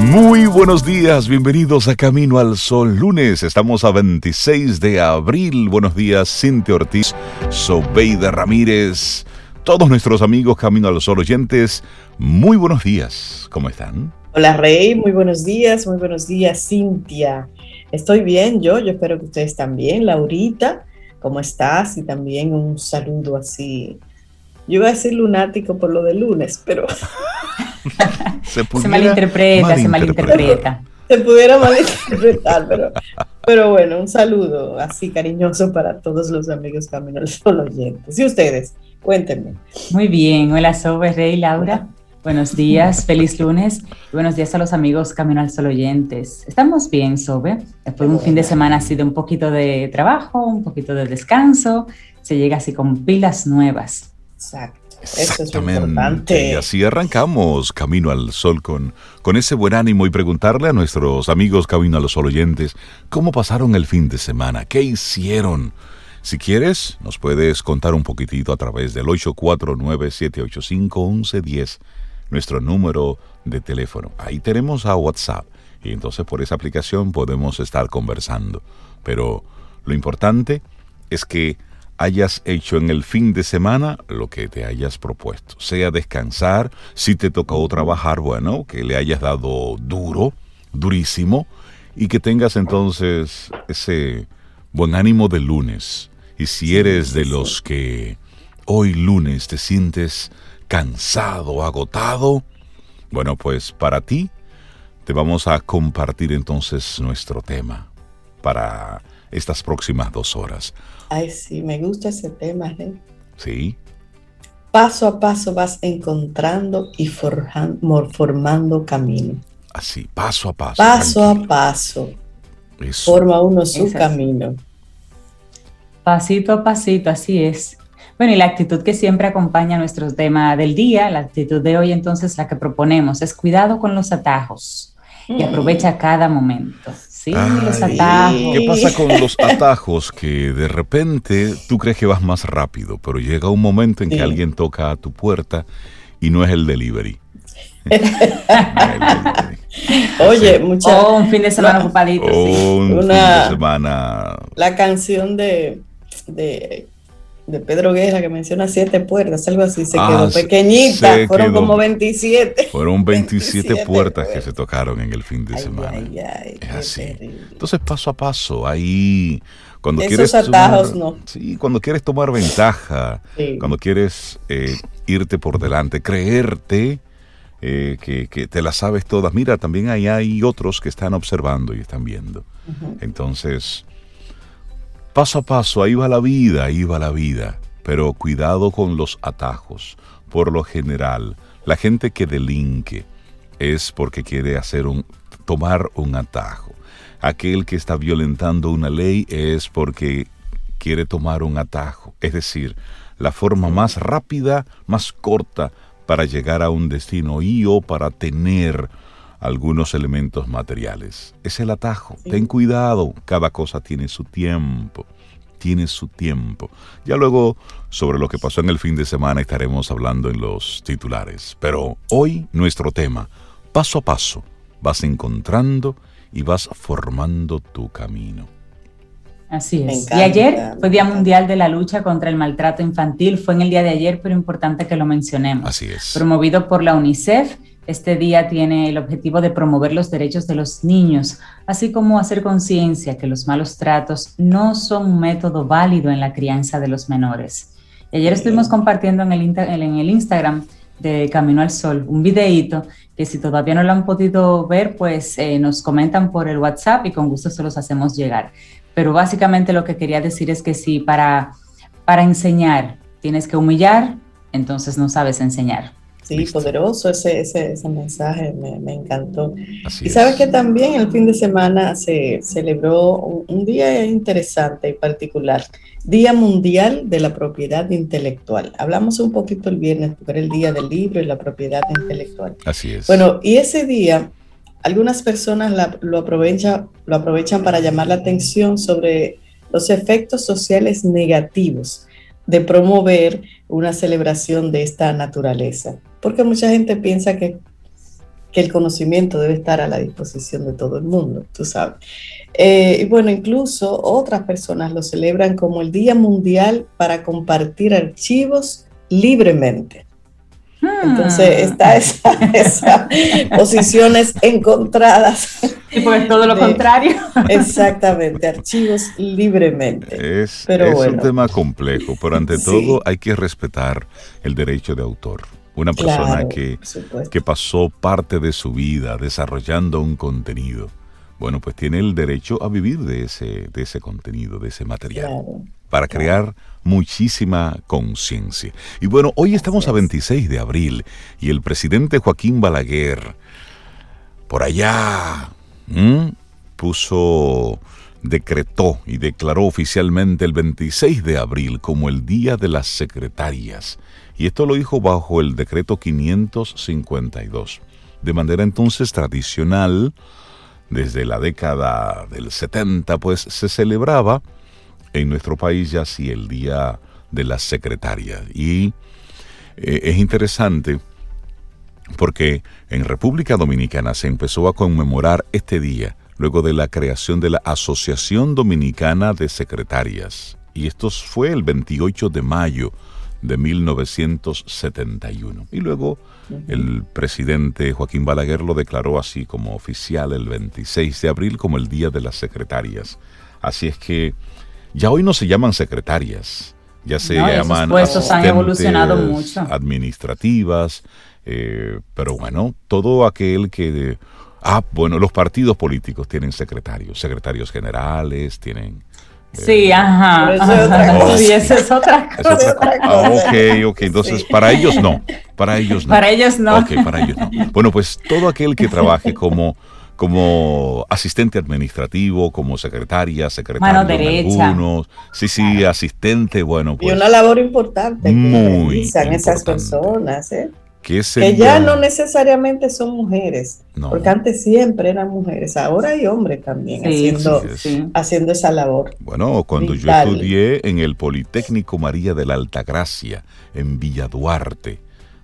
Muy buenos días, bienvenidos a Camino al Sol. Lunes, estamos a 26 de abril. Buenos días, Cintia Ortiz, Sobeida Ramírez, todos nuestros amigos Camino al Sol oyentes. Muy buenos días, ¿cómo están? Hola Rey, muy buenos días, muy buenos días Cintia. Estoy bien yo, yo espero que ustedes también. Laurita, ¿cómo estás? Y también un saludo así. Yo iba a decir lunático por lo de lunes, pero... se, malinterpreta, se malinterpreta. Se pudiera malinterpretar, pero, pero bueno, un saludo así cariñoso para todos los amigos Camino al Sol oyentes. Y ustedes, cuéntenme. Muy bien, hola Sobe, Rey, Laura. Buenos días, feliz lunes. buenos días a los amigos Camino al Sol oyentes. Estamos bien, Sobe. Después de un fin de semana así de un poquito de trabajo, un poquito de descanso, se llega así con pilas nuevas. Exacto. Exactamente. y así arrancamos Camino al Sol con, con ese buen ánimo y preguntarle a nuestros amigos Camino al Sol oyentes cómo pasaron el fin de semana, qué hicieron. Si quieres, nos puedes contar un poquitito a través del 849-785-1110 nuestro número de teléfono. Ahí tenemos a WhatsApp y entonces por esa aplicación podemos estar conversando. Pero lo importante es que hayas hecho en el fin de semana lo que te hayas propuesto. Sea descansar, si te tocó trabajar, bueno, que le hayas dado duro, durísimo, y que tengas entonces ese buen ánimo de lunes. Y si eres de los que hoy lunes te sientes cansado, agotado, bueno, pues para ti te vamos a compartir entonces nuestro tema para estas próximas dos horas. Ay, sí, me gusta ese tema, ¿eh? Sí. Paso a paso vas encontrando y formando camino. Así, paso a paso. Paso a paso. Forma uno su camino. Pasito a pasito, así es. Bueno, y la actitud que siempre acompaña nuestro tema del día, la actitud de hoy entonces la que proponemos es cuidado con los atajos y aprovecha cada momento. Sí, los atajos. ¿Qué pasa con los atajos? Que de repente tú crees que vas más rápido, pero llega un momento en que alguien toca a tu puerta y no es el delivery. Oye, mucha, oh, un fin de semana ocupadito. Un fin de semana. La canción de, de de Pedro Guerra que menciona siete puertas, algo así, se quedó ah, pequeñita, fueron como 27. Fueron 27, puertas que se tocaron en el fin de semana. es así. Entonces, paso a paso, ahí cuando quieres atajos no. Sí, cuando quieres tomar ventaja, cuando quieres eh, irte por delante, creerte eh, que, te las sabes todas. Mira, también ahí hay otros que están observando y están viendo. Entonces, Paso a paso, ahí va la vida, ahí va la vida. Pero cuidado con los atajos. Por lo general, la gente que delinque es porque quiere hacer un, tomar un atajo. Aquel que está violentando una ley es porque quiere tomar un atajo. Es decir, la forma más rápida, más corta para llegar a un destino y o para tener algunos elementos materiales. Es el atajo. Ten cuidado, cada cosa tiene su tiempo. Tiene su tiempo. Ya luego, sobre lo que pasó en el fin de semana, estaremos hablando en los titulares. Pero hoy nuestro tema, paso a paso, vas encontrando y vas formando tu camino. Así es. y ayer fue Día Mundial de la Lucha contra el Maltrato Infantil. Fue en el día de ayer, pero importante que lo mencionemos. Así es. Promovido por la UNICEF este día tiene el objetivo de promover los derechos de los niños, así como hacer conciencia que los malos tratos no son un método válido en la crianza de los menores. ayer estuvimos compartiendo en el, en el Instagram de Camino al Sol un videíto que si todavía no lo han podido ver, pues eh, nos comentan por el WhatsApp y con gusto se los hacemos llegar. Pero básicamente lo que quería decir es que si para, para enseñar tienes que humillar, entonces no sabes enseñar. Sí, poderoso ese, ese, ese mensaje, me, me encantó. y sabes que también el fin de semana se celebró un, día interesante y particular, Día Mundial de la Propiedad Intelectual. Hablamos un poquito el viernes, porque era el Día del Libro y la Propiedad Intelectual. Así es. Bueno, y ese día, algunas personas lo, aprovechan, lo aprovechan para llamar la atención sobre los efectos sociales negativos de promover una celebración de esta naturaleza porque mucha gente piensa que que el conocimiento debe estar a la disposición de todo el mundo, tú sabes. Eh, y bueno, incluso otras personas lo celebran como el Día Mundial para compartir archivos libremente. Entonces hmm. está esa, esa posiciones encontradas. Y pues todo lo contrario. Exactamente, archivos libremente. Es, un tema complejo, pero ante todo hay que respetar el derecho de autor. Una persona que, que pasó parte de su vida desarrollando un contenido, bueno, pues tiene el derecho a vivir de ese, de ese contenido, de ese material, para crear muchísima conciencia. Y bueno, hoy estamos a 26 de abril y el presidente Joaquín Balaguer, por allá, puso, decretó y declaró oficialmente el 26 de abril como el Día de las Secretarias y esto lo dijo bajo el decreto 552. De manera entonces tradicional, desde la década del 70, pues se celebraba en nuestro país ya así el Día de las Secretarias. Y eh, es interesante porque en República Dominicana se empezó a conmemorar este día luego de la creación de la Asociación Dominicana de Secretarias. Y esto fue el 28 de mayo de 1971. Y luego el presidente Joaquín Balaguer lo declaró así como oficial el 26 de abril como el Día de las Secretarias. Así es que ya hoy no se llaman secretarias, ya se llaman puestos han evolucionado mucho. administrativas, eh, pero bueno, todo aquel que... Ah, bueno, los partidos políticos tienen secretarios, secretarios generales, tienen Sí, ajá. Eso es otra cosa. Sí, eso es otra cosa. Ah, ok, ok. Entonces, para ellos no. Para ellos no. Para ellos no. Ok, para ellos no. Bueno, pues todo aquel que trabaje como, como asistente administrativo, como secretaria, secretario Mano derecha. algunos. Sí, sí, asistente, bueno. Pues, y una labor importante muy que esas personas, ¿eh? Que, ya no necesariamente son mujeres, porque antes siempre eran mujeres, ahora hay hombres también haciendo, haciendo esa labor. Bueno, cuando yo estudié en el Politécnico María de la Altagracia, en Villa Duarte,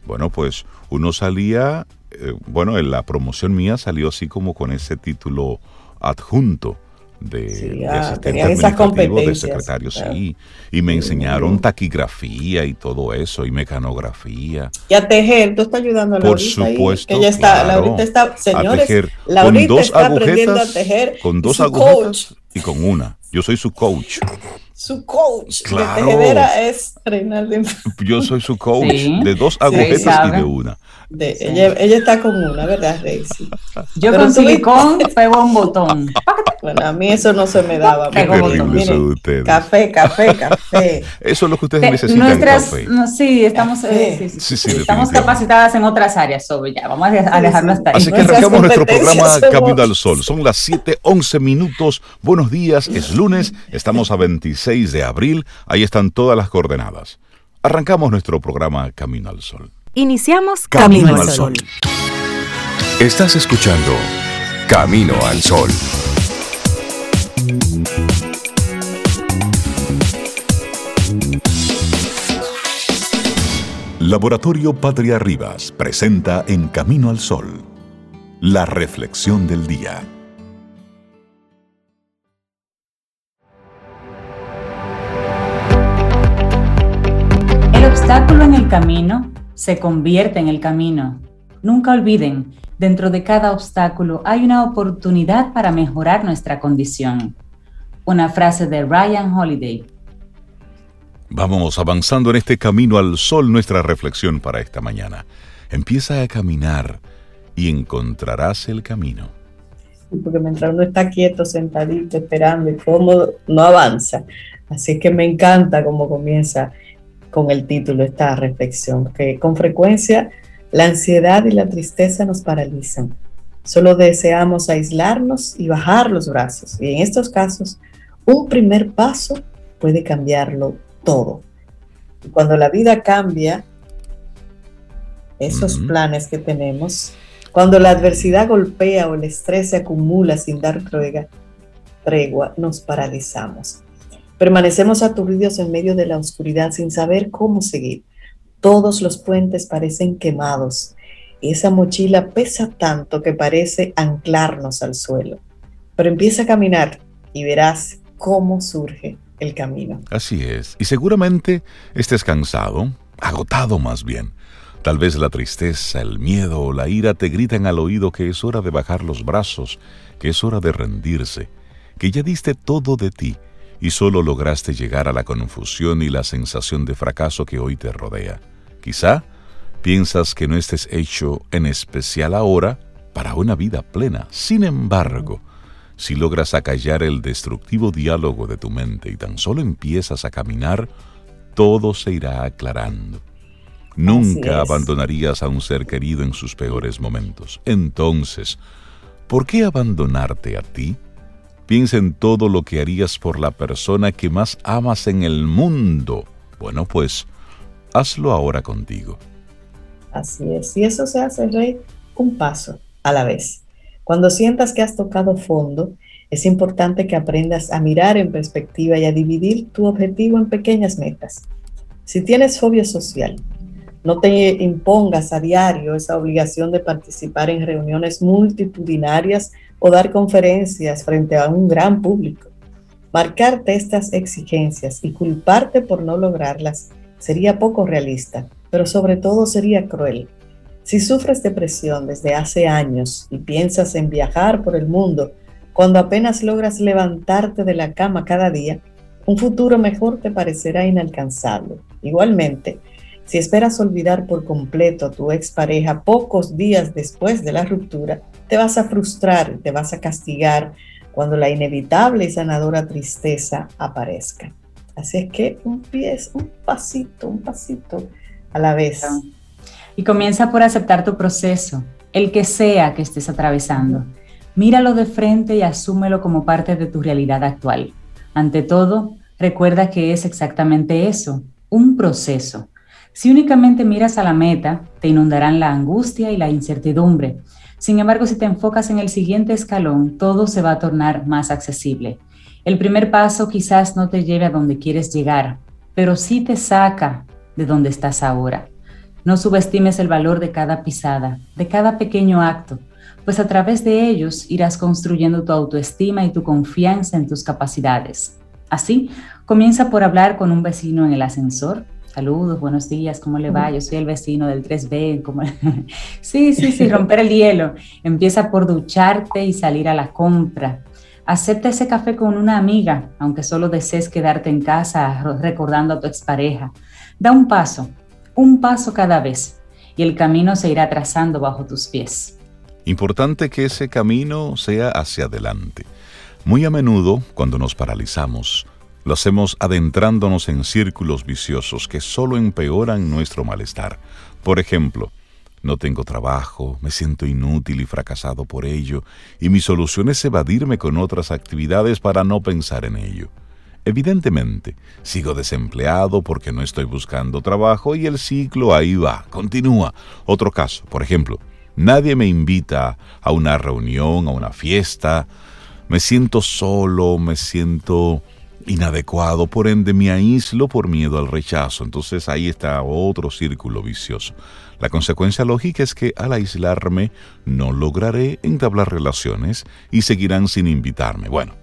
bueno, pues uno salía, eh, bueno, en la promoción mía salió así como con ese título adjunto de, sí, de ah, asistente administrativo, de secretario, sí. Y me enseñaron taquigrafía y todo eso, y mecanografía. Y a tejer, tú estás ayudando a Por supuesto. Ahí, ella está, Laurita está, señores, Laurita con dos está agujetas, aprendiendo a tejer. Con dos agujetas y con una. Yo soy su coach. Su coach claro. de tejedera es Reinaldo. Yo soy su coach de dos agujetas y de una. Ella, ella, está con una, ¿verdad, Reisi? Yo con silicón pego un botón. Bueno, a mí eso no se me daba. De ustedes. Café, café, café. Eso es lo que ustedes necesitan. Nuestras, café. No, sí, estamos, eh, sí, sí, estamos capacitadas en otras áreas, sobre ya. Vamos a alejarnos hasta ahí. Así que arrancamos nuestro programa Camino al Sol. Son las 7, 11 minutos. Buenos días, es lunes, estamos a 26 de abril. Ahí están todas las coordenadas. Arrancamos nuestro programa Camino al Sol. Iniciamos Camino, al Sol. Estás escuchando Camino al Sol. Laboratorio Patria Rivas presenta En Camino al Sol, la reflexión del día. El obstáculo en el camino se convierte en el camino. Nunca olviden, dentro de cada obstáculo hay una oportunidad para mejorar nuestra condición. Una frase de Ryan Holiday. Vamos avanzando en este camino al sol, nuestra reflexión para esta mañana. Empieza a caminar y encontrarás el camino. Porque mientras uno está quieto, sentadito, esperando y cómodo, no avanza. Así que me encanta cómo comienza con el título esta reflexión, que con frecuencia la ansiedad y la tristeza nos paralizan. Solo deseamos aislarnos y bajar los brazos. Y en estos casos, un primer paso puede cambiarlo todo. Y cuando la vida cambia, esos planes que tenemos, cuando la adversidad golpea o el estrés se acumula sin dar tregua, tregua nos paralizamos. Permanecemos aturdidos en medio de la oscuridad sin saber cómo seguir. Todos los puentes parecen quemados esa mochila pesa tanto que parece anclarnos al suelo. Pero empieza a caminar y verás cómo surge el camino. Así es. Y seguramente estés cansado, agotado más bien. Tal vez la tristeza, el miedo o la ira te gritan al oído que es hora de bajar los brazos, que es hora de rendirse, que ya diste todo de ti y solo lograste llegar a la confusión y la sensación de fracaso que hoy te rodea. Quizá piensas que no estés hecho en especial ahora para una vida plena. Sin embargo, si logras acallar el destructivo diálogo de tu mente y tan solo empiezas a caminar, todo se irá aclarando. Nunca abandonarías a un ser querido en sus peores momentos. Entonces, ¿por qué abandonarte a ti? Piensa en todo lo que harías por la persona que más amas en el mundo. Bueno, pues, hazlo ahora contigo. Así es. Y eso se hace, Rey, un paso a la vez. Cuando sientas que has tocado fondo, es importante que aprendas a mirar en perspectiva y a dividir tu objetivo en pequeñas metas. Si tienes fobia social, no te impongas a diario esa obligación de participar en reuniones multitudinarias o dar conferencias frente a un gran público. Marcarte estas exigencias y culparte por no lograrlas sería poco realista, pero sobre todo sería cruel. Si sufres depresión desde hace años y piensas en viajar por el mundo, cuando apenas logras levantarte de la cama cada día, un futuro mejor te parecerá inalcanzable. Igualmente, si esperas olvidar por completo a tu expareja pocos días después de la ruptura, te vas a frustrar, te vas a castigar cuando la inevitable y sanadora tristeza aparezca. Así es que un pie, un pasito, un pasito a la vez. Y comienza por aceptar tu proceso, el que sea que estés atravesando. Míralo de frente y asúmelo como parte de tu realidad actual. Ante todo, recuerda que es exactamente eso, un proceso. Si únicamente miras a la meta, te inundarán la angustia y la incertidumbre. Sin embargo, si te enfocas en el siguiente escalón, todo se va a tornar más accesible. El primer paso quizás no te lleve a donde quieres llegar, pero sí te saca de donde estás ahora. No subestimes el valor de cada pisada, de cada pequeño acto, pues a través de ellos irás construyendo tu autoestima y tu confianza en tus capacidades. Así, comienza por hablar con un vecino en el ascensor. Saludos, buenos días, ¿cómo le va? Yo soy el vecino del 3B. ¿cómo... sí, sí, sí, romper el hielo. Empieza por ducharte y salir a la compra. Acepta ese café con una amiga, aunque solo desees quedarte en casa recordando a tu expareja. Da un paso, un paso cada vez, y el camino se irá trazando bajo tus pies. Importante que ese camino sea hacia adelante. Muy a menudo, cuando nos paralizamos, lo hacemos adentrándonos en círculos viciosos que solo empeoran nuestro malestar. Por ejemplo, no tengo trabajo, me siento inútil y fracasado por ello, y mi solución es evadirme con otras actividades para no pensar en ello. Evidentemente, sigo desempleado porque no estoy buscando trabajo y el ciclo ahí va, continúa. Otro caso, por ejemplo, nadie me invita a una reunión, a una fiesta, me siento solo, me siento inadecuado, por ende me aíslo por miedo al rechazo. Entonces ahí está otro círculo vicioso. La consecuencia lógica es que al aislarme no lograré entablar relaciones y seguirán sin invitarme. Bueno,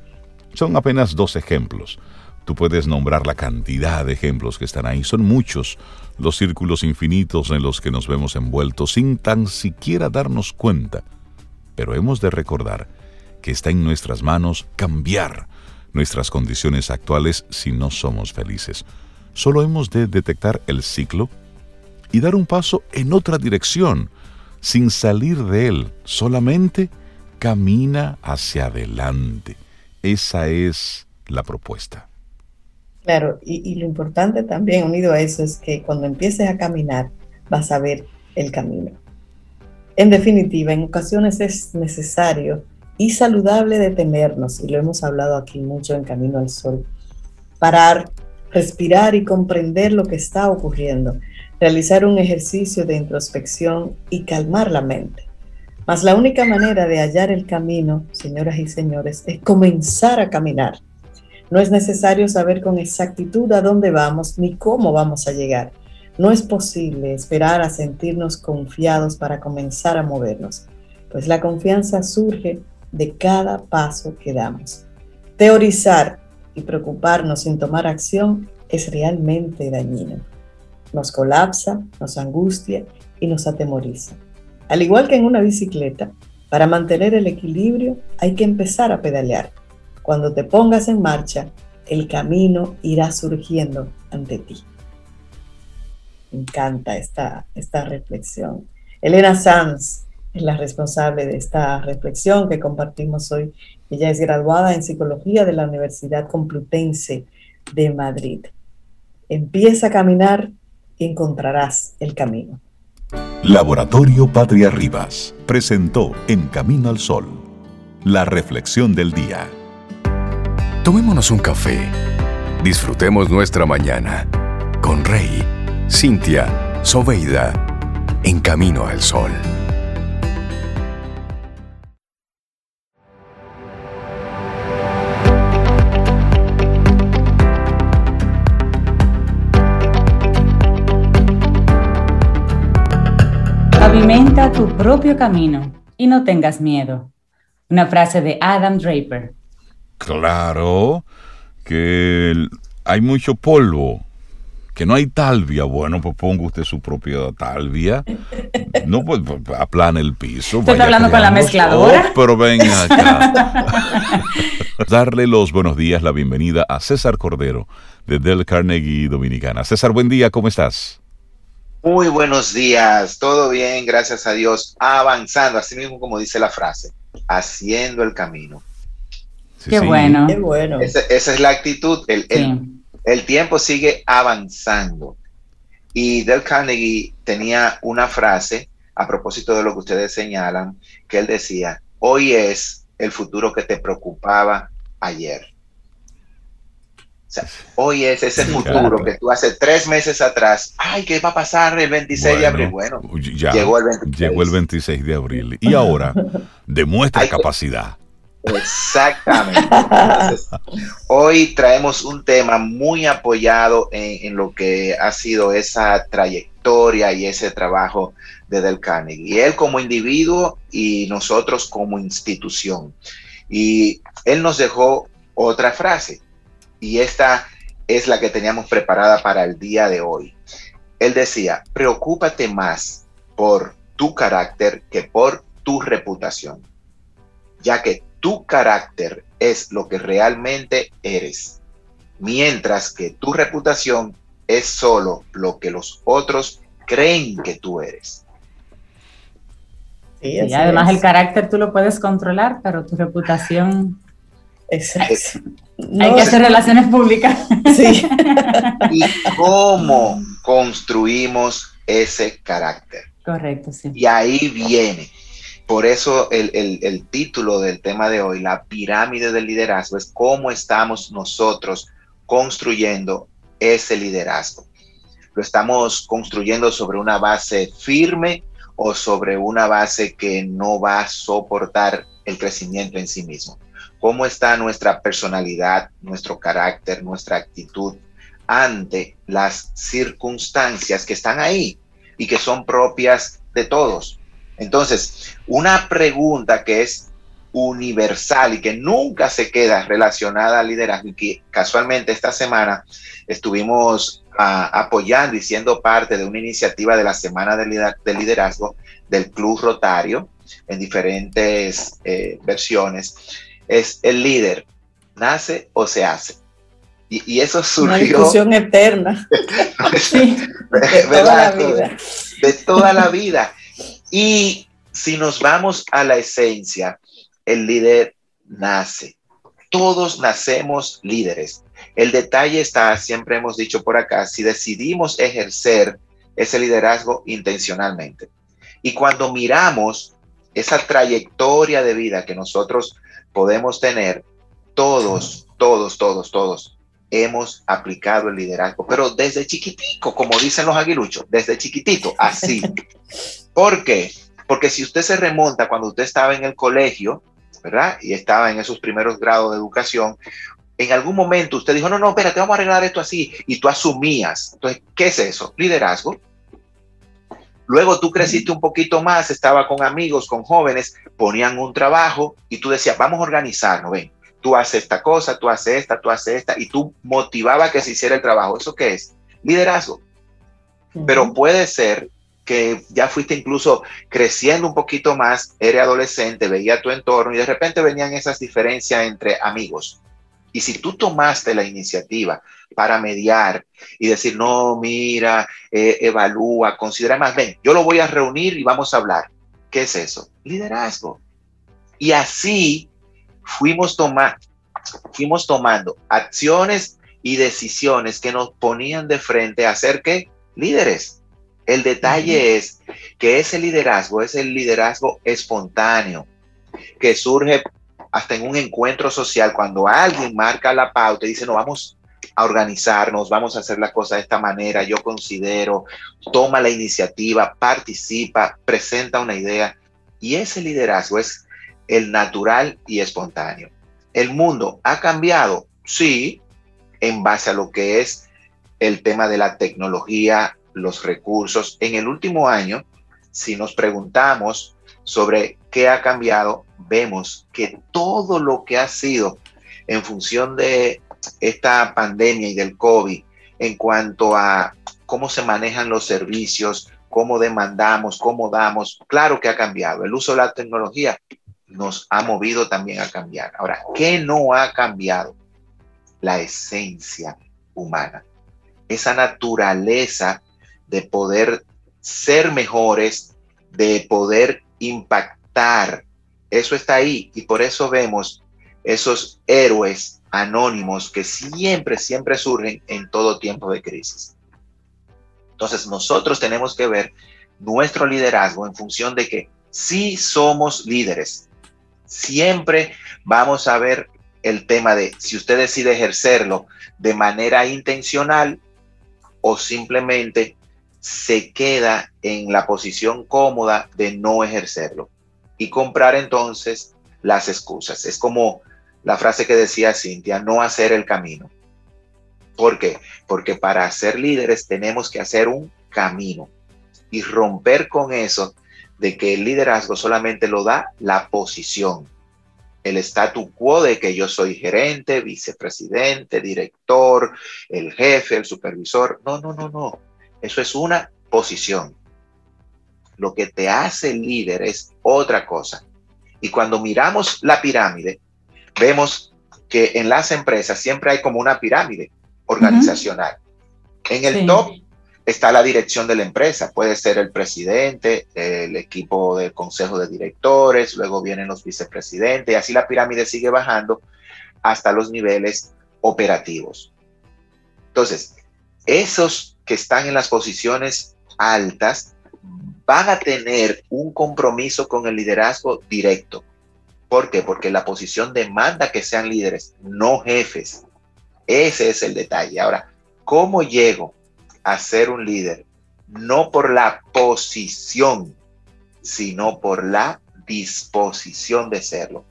son apenas dos ejemplos. Tú puedes nombrar la cantidad de ejemplos que están ahí. Son muchos los círculos infinitos en los que nos vemos envueltos sin tan siquiera darnos cuenta. Pero hemos de recordar que está en nuestras manos cambiar nuestras condiciones actuales si no somos felices. Solo hemos de detectar el ciclo y dar un paso en otra dirección, sin salir de él. Solamente camina hacia adelante. Esa es la propuesta. Claro, y, lo importante también unido a eso es que cuando empieces a caminar vas a ver el camino. En definitiva, en ocasiones es necesario y saludable detenernos, y lo hemos hablado aquí mucho en Camino al Sol, parar, respirar y comprender lo que está ocurriendo, realizar un ejercicio de introspección y calmar la mente. Mas la única manera de hallar el camino, señoras y señores, es comenzar a caminar no es necesario saber con exactitud a dónde vamos ni cómo vamos a llegar. No es posible esperar a sentirnos confiados para comenzar a movernos, pues la confianza surge de cada paso que damos. Teorizar y preocuparnos sin tomar acción es realmente dañino. Nos colapsa, nos angustia y nos atemoriza. Al igual que en una bicicleta, para mantener el equilibrio hay que empezar a pedalear. Cuando te pongas en marcha, el camino irá surgiendo ante ti. Me encanta esta, esta reflexión. Elena Sanz es la responsable de esta reflexión que compartimos hoy. Ella es graduada en psicología de la Universidad Complutense de Madrid. Empieza a caminar y encontrarás el camino. Laboratorio Patria Rivas presentó En Camino al Sol, la reflexión del día. Tomémonos un café. Disfrutemos nuestra mañana con Rey, Cintia, Soveida, en Camino al Sol. Pavimenta tu propio camino y no tengas miedo. Una frase de Adam Draper. Claro que hay mucho polvo, que no hay talvia. Bueno, pues ponga usted su propia talvia. No, pues, pues aplane el piso. ¿Estás hablando con la mezcladora? Oh, pero venga acá. Darle los buenos días, la bienvenida a César Cordero de Del Carnegie Dominicana. César, buen día, ¿cómo estás? Muy buenos días, todo bien, gracias a Dios, avanzando, así mismo como dice la frase, haciendo el camino. Qué bueno. Qué bueno. Esa, es la actitud, el, el, tiempo sigue avanzando. Y Del Carnegie tenía una frase a propósito de lo que ustedes señalan, que él decía, hoy es el futuro que te preocupaba ayer sea, hoy es ese futuro que tú hace tres meses atrás, ay, ¿qué va a pasar el 26 de abril? Bueno, llegó el 26. Llegó el 26 de abril. Y ahora, demuestra capacidad. Exactamente. hoy traemos un tema muy apoyado en, en, lo que ha sido esa trayectoria y ese trabajo de Del Carnegie. Y él como individuo y nosotros como institución. Y él nos dejó otra frase y esta es la que teníamos preparada para el día de hoy. Él decía, preocúpate más por tu carácter que por tu reputación, ya que tu carácter es lo que realmente eres, mientras que tu reputación es solo lo que los otros creen que tú eres. y además el carácter tú lo puedes controlar, pero tu reputación hay que hacer relaciones públicas. Sí. ¿Y cómo construimos ese carácter? Correcto, sí. Y ahí viene. Por eso el, el, título del tema de hoy, la pirámide del liderazgo, es cómo estamos nosotros construyendo ese liderazgo. Lo estamos construyendo sobre una base firme o sobre una base que no va a soportar el crecimiento en sí mismo cómo está nuestra personalidad, nuestro carácter, nuestra actitud ante las circunstancias que están ahí y que son propias de todos. Entonces, una pregunta que es universal y que nunca se queda relacionada al liderazgo y que casualmente esta semana estuvimos ah, apoyando y siendo parte de una iniciativa de la Semana de, Liderazgo del Club Rotario en diferentes eh, versiones es el líder, nace o se hace. Y, eso surgió. Una discusión eterna. de, toda la vida. de toda la vida. Y si nos vamos a la esencia, el líder nace. Todos nacemos líderes. El detalle está, siempre hemos dicho por acá, si decidimos ejercer ese liderazgo intencionalmente. Y cuando miramos esa trayectoria de vida que nosotros podemos tener, todos, todos, todos, todos hemos aplicado el liderazgo, pero desde chiquitico, como dicen los aguiluchos, desde chiquitito, así. ¿Por qué? Porque si usted se remonta cuando usted estaba en el colegio, ¿verdad? Y estaba en esos primeros grados de educación, en algún momento usted dijo, no, no, espérate, vamos a arreglar esto así, y tú asumías. Entonces, ¿qué es eso? Liderazgo. Luego tú creciste un poquito más, estaba con amigos, con jóvenes, ponían un trabajo y tú decías, vamos a organizarnos, ven, tú haces esta cosa, tú haces esta, tú haces esta, y tú motivaba que se hiciera el trabajo. ¿Eso qué es? Liderazgo. Pero puede ser que ya fuiste incluso creciendo un poquito más, eres adolescente, veía tu entorno y de repente venían esas diferencias entre amigos. Y si tú tomaste la iniciativa para mediar y decir, no, mira, eh, evalúa, considera más, ven, yo lo voy a reunir y vamos a hablar. ¿Qué es eso? Liderazgo. Y así fuimos, fuimos tomando acciones y decisiones que nos ponían de frente a ser que líderes. El detalle es que ese liderazgo es el liderazgo espontáneo, que surge hasta en un encuentro social, cuando alguien marca la pauta y dice, no, vamos a organizarnos, vamos a hacer la cosa de esta manera, yo considero, toma la iniciativa, participa, presenta una idea. Y ese liderazgo es el natural y espontáneo. El mundo ha cambiado, sí, en base a lo que es el tema de la tecnología, los recursos. En el último año, si nos preguntamos sobre qué ha cambiado, vemos que todo lo que ha sido en función de esta pandemia y del COVID, en cuanto a cómo se manejan los servicios, cómo demandamos, cómo damos, claro que ha cambiado. El uso de la tecnología nos ha movido también a cambiar. Ahora, ¿qué no ha cambiado? La esencia humana, esa naturaleza de poder ser mejores, de poder impactar. Eso está ahí y por eso vemos esos héroes anónimos que siempre, siempre surgen en todo tiempo de crisis. Entonces nosotros tenemos que ver nuestro liderazgo en función de que si somos líderes, siempre vamos a ver el tema de si usted decide ejercerlo de manera intencional o simplemente se queda en la posición cómoda de no ejercerlo y comprar entonces las excusas. Es como la frase que decía Cintia, no hacer el camino. ¿Por qué? Porque para ser líderes tenemos que hacer un camino y romper con eso de que el liderazgo solamente lo da la posición, el statu quo de que yo soy gerente, vicepresidente, director, el jefe, el supervisor. No, no, no, no. Eso es una posición. Lo que te hace líder es otra cosa. Y cuando miramos la pirámide, vemos que en las empresas siempre hay como una pirámide organizacional. En el top está la dirección de la empresa, puede ser el presidente, el equipo del consejo de directores, luego vienen los vicepresidentes, y así la pirámide sigue bajando hasta los niveles operativos. Entonces, esos que están en las posiciones altas van a tener un compromiso con el liderazgo directo. ¿Por qué? Porque la posición demanda que sean líderes, no jefes. Ese es el detalle. Ahora, ¿cómo llego a ser un líder? No por la posición, sino por la disposición de serlo,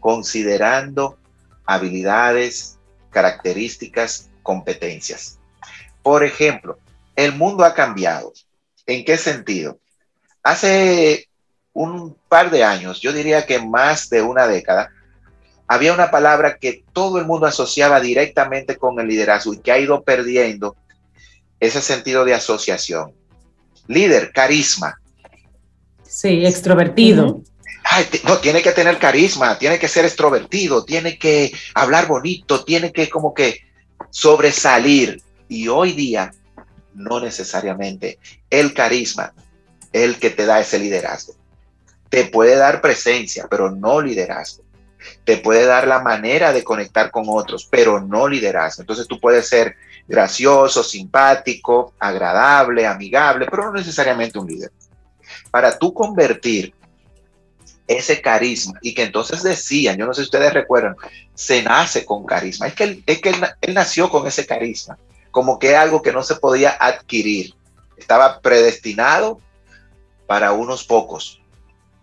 considerando habilidades, características, competencias. Por ejemplo, el mundo ha cambiado. ¿En qué sentido? Hace un par de años, yo diría que más de una década, había una palabra que todo el mundo asociaba directamente con el liderazgo y que ha ido perdiendo ese sentido de asociación. Líder, carisma. Sí, extrovertido. no, tiene que tener carisma, tiene que ser extrovertido, tiene que hablar bonito, tiene que como que sobresalir. Y hoy día, no necesariamente el carisma, el que te da ese liderazgo. Te puede dar presencia, pero no liderazgo. Te puede dar la manera de conectar con otros, pero no liderazgo. Entonces tú puedes ser gracioso, simpático, agradable, amigable, pero no necesariamente un líder. Para tú convertir ese carisma y que entonces decían, yo no sé si ustedes recuerdan, se nace con carisma. Es que él, es que él nació con ese carisma como que algo que no se podía adquirir. Estaba predestinado para unos pocos.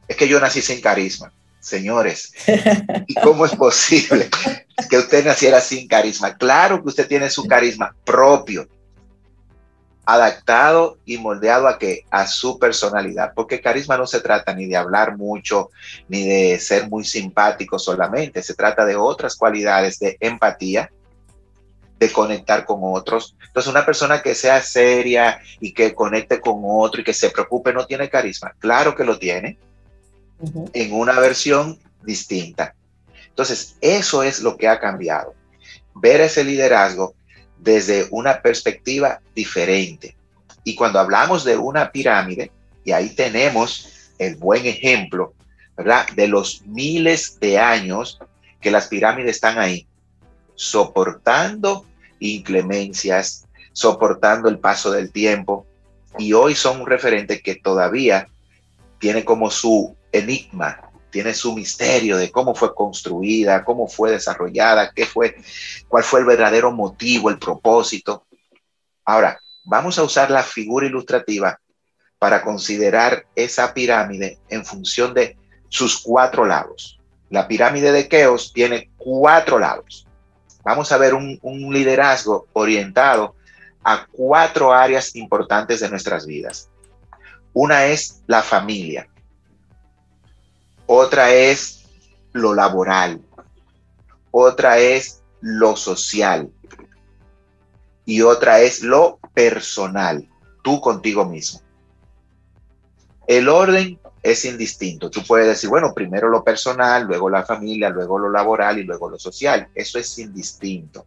Es que yo nací sin carisma. señores. ¿Y cómo es posible que usted naciera sin carisma? Claro que usted tiene su carisma propio, adaptado y moldeado a que a su personalidad, porque carisma no se trata ni de hablar mucho, ni de ser muy simpático solamente, se trata de otras cualidades de empatía, de conectar con otros. Entonces, una persona que sea seria y que conecte con otro y que se preocupe no tiene carisma. Claro que lo tiene, en una versión distinta. Entonces, eso es lo que ha cambiado. Ver ese liderazgo desde una perspectiva diferente. Y cuando hablamos de una pirámide, y ahí tenemos el buen ejemplo, ¿verdad? De los miles de años que las pirámides están ahí, soportando inclemencias, soportando el paso del tiempo, y hoy son un referente que todavía tiene como su enigma, tiene su misterio de cómo fue construida, cómo fue desarrollada, qué fue, cuál fue el verdadero motivo, el propósito. Ahora, vamos a usar la figura ilustrativa para considerar esa pirámide en función de sus cuatro lados. La pirámide de Keos tiene cuatro lados. Vamos a ver un, liderazgo orientado a cuatro áreas importantes de nuestras vidas. Una es la familia, otra es lo laboral, otra es lo social y otra es lo personal, tú contigo mismo. El orden es indistinto. Tú puedes decir, bueno, primero lo personal, luego la familia, luego lo laboral y luego lo social. Eso es indistinto.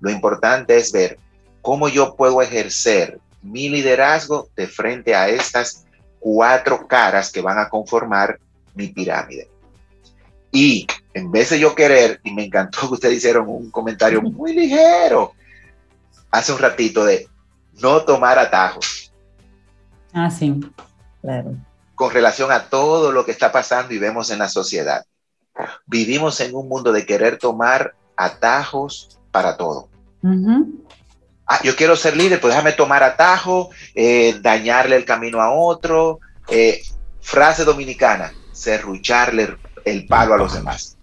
Lo importante es ver cómo yo puedo ejercer mi liderazgo de frente a estas cuatro caras que van a conformar mi pirámide. Y en vez de yo querer, y me encantó que ustedes hicieron un comentario muy ligero hace un ratito de no tomar atajos. Ah, sí, claro. Con relación a todo lo que está pasando y vemos en la sociedad. Vivimos en un mundo de querer tomar atajos para todo. Ah, yo quiero ser líder, pues déjame tomar atajo, eh, dañarle el camino a otro. Eh, frase dominicana, serrucharle el palo a los demás.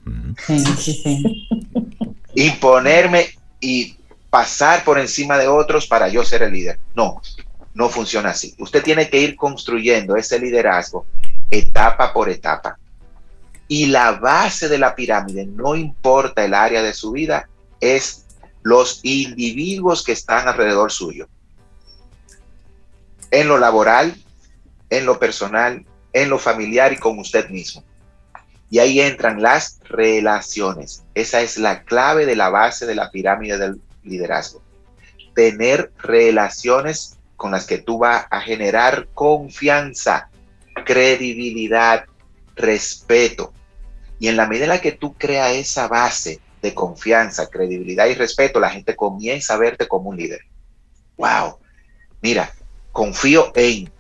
Imponerme y pasar por encima de otros para yo ser el líder. No, no funciona así. Usted tiene que ir construyendo ese liderazgo etapa por etapa. Y la base de la pirámide, no importa el área de su vida, es los individuos que están alrededor suyo. En lo laboral, en lo personal, en lo familiar y con usted mismo. Y ahí entran las relaciones. Esa es la clave de la base de la pirámide del liderazgo. Tener relaciones con las que tú vas a generar confianza, credibilidad, respeto. Y en la medida en la que tú creas esa base de confianza, credibilidad y respeto, la gente comienza a verte como un líder. Wow, mira, confío en,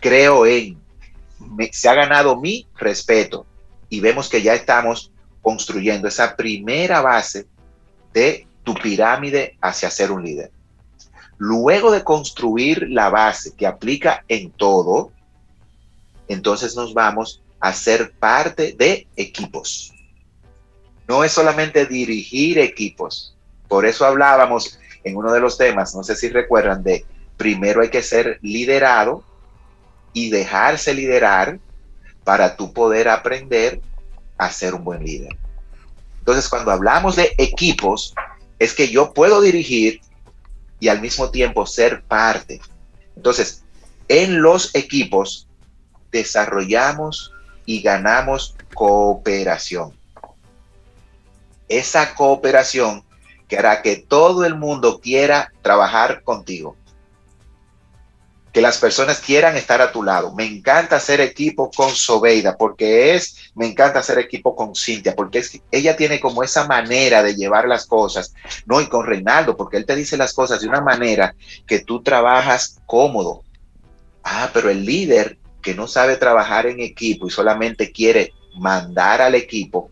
creo en, se ha ganado mi respeto y vemos que ya estamos construyendo esa primera base de tu pirámide hacia ser un líder. Luego de construir la base que aplica en todo, entonces nos vamos a ser parte de equipos. No es solamente dirigir equipos. Por eso hablábamos en uno de los temas, no sé si recuerdan, de primero hay que ser liderado y dejarse liderar para tú poder aprender a ser un buen líder. Entonces, cuando hablamos de equipos, es que yo puedo dirigir y al mismo tiempo ser parte. Entonces, en los equipos desarrollamos y ganamos cooperación. Esa cooperación que hará que todo el mundo quiera trabajar contigo que las personas quieran estar a tu lado. Me encanta hacer equipo con Sobeida porque es, me encanta hacer equipo con Cintia porque es que ella tiene como esa manera de llevar las cosas, no, y con Reinaldo porque él te dice las cosas de una manera que tú trabajas cómodo. Ah, pero el líder que no sabe trabajar en equipo y solamente quiere mandar al equipo,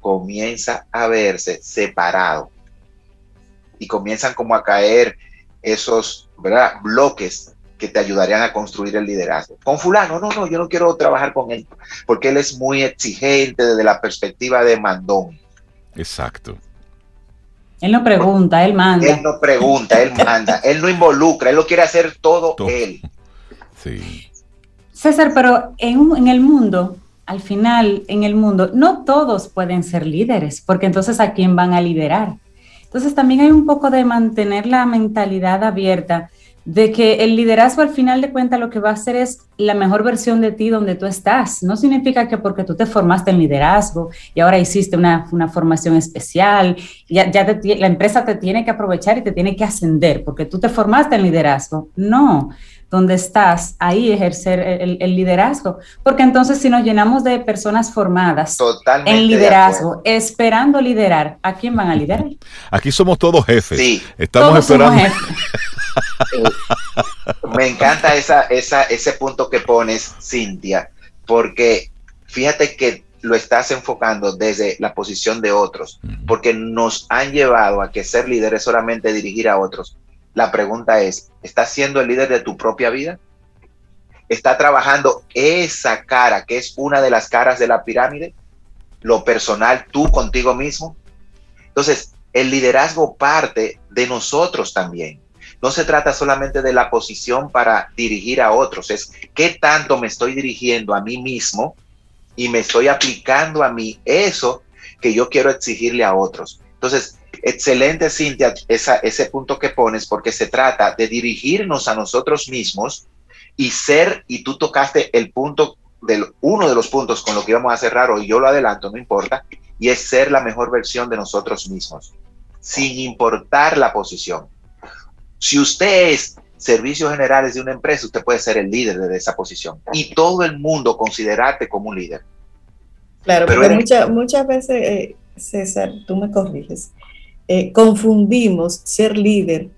comienza a verse separado y comienzan como a caer esos ¿verdad? bloques que te ayudarían a construir el liderazgo. Con fulano, no, no, yo no quiero trabajar con él, porque él es muy exigente desde la perspectiva de mandón. Exacto. Él no pregunta, él manda. Él no pregunta, él manda, él no involucra, él lo quiere hacer todo, él. Sí. César, pero en, en el mundo, al final, en el mundo, no todos pueden ser líderes, porque entonces a quién van a liderar. Entonces también hay un poco de mantener la mentalidad abierta de que el liderazgo al final de cuentas lo que va a hacer es la mejor versión de ti donde tú estás. No significa que porque tú te formaste en liderazgo y ahora hiciste una, formación especial, ya, ya la empresa te tiene que aprovechar y te tiene que ascender porque tú te formaste en liderazgo. No, donde estás, ahí ejercer el, liderazgo. Porque entonces si nos llenamos de personas formadas en liderazgo, esperando liderar, ¿a quién van a liderar? Aquí somos todos jefes. Sí. Estamos esperando. Me encanta esa, esa, ese punto que pones, Cintia, porque fíjate que lo estás enfocando desde la posición de otros, porque nos han llevado a que ser líder es solamente dirigir a otros. La pregunta es, ¿estás siendo el líder de tu propia vida? ¿Está trabajando esa cara que es una de las caras de la pirámide? Lo personal, tú contigo mismo. Entonces, el liderazgo parte de nosotros también. No se trata solamente de la posición para dirigir a otros, es qué tanto me estoy dirigiendo a mí mismo y me estoy aplicando a mí eso que yo quiero exigirle a otros. Entonces, excelente, Cintia, ese punto que pones, porque se trata de dirigirnos a nosotros mismos y ser, y tú tocaste el punto del uno de los puntos con lo que íbamos a cerrar hoy, yo lo adelanto, no importa, y es ser la mejor versión de nosotros mismos, sin importar la posición. Si usted es servicios generales de una empresa, usted puede ser el líder de esa posición y todo el mundo considerarte como un líder. Claro, pero muchas, muchas veces, eh, César, tú me corriges, eh, confundimos ser líder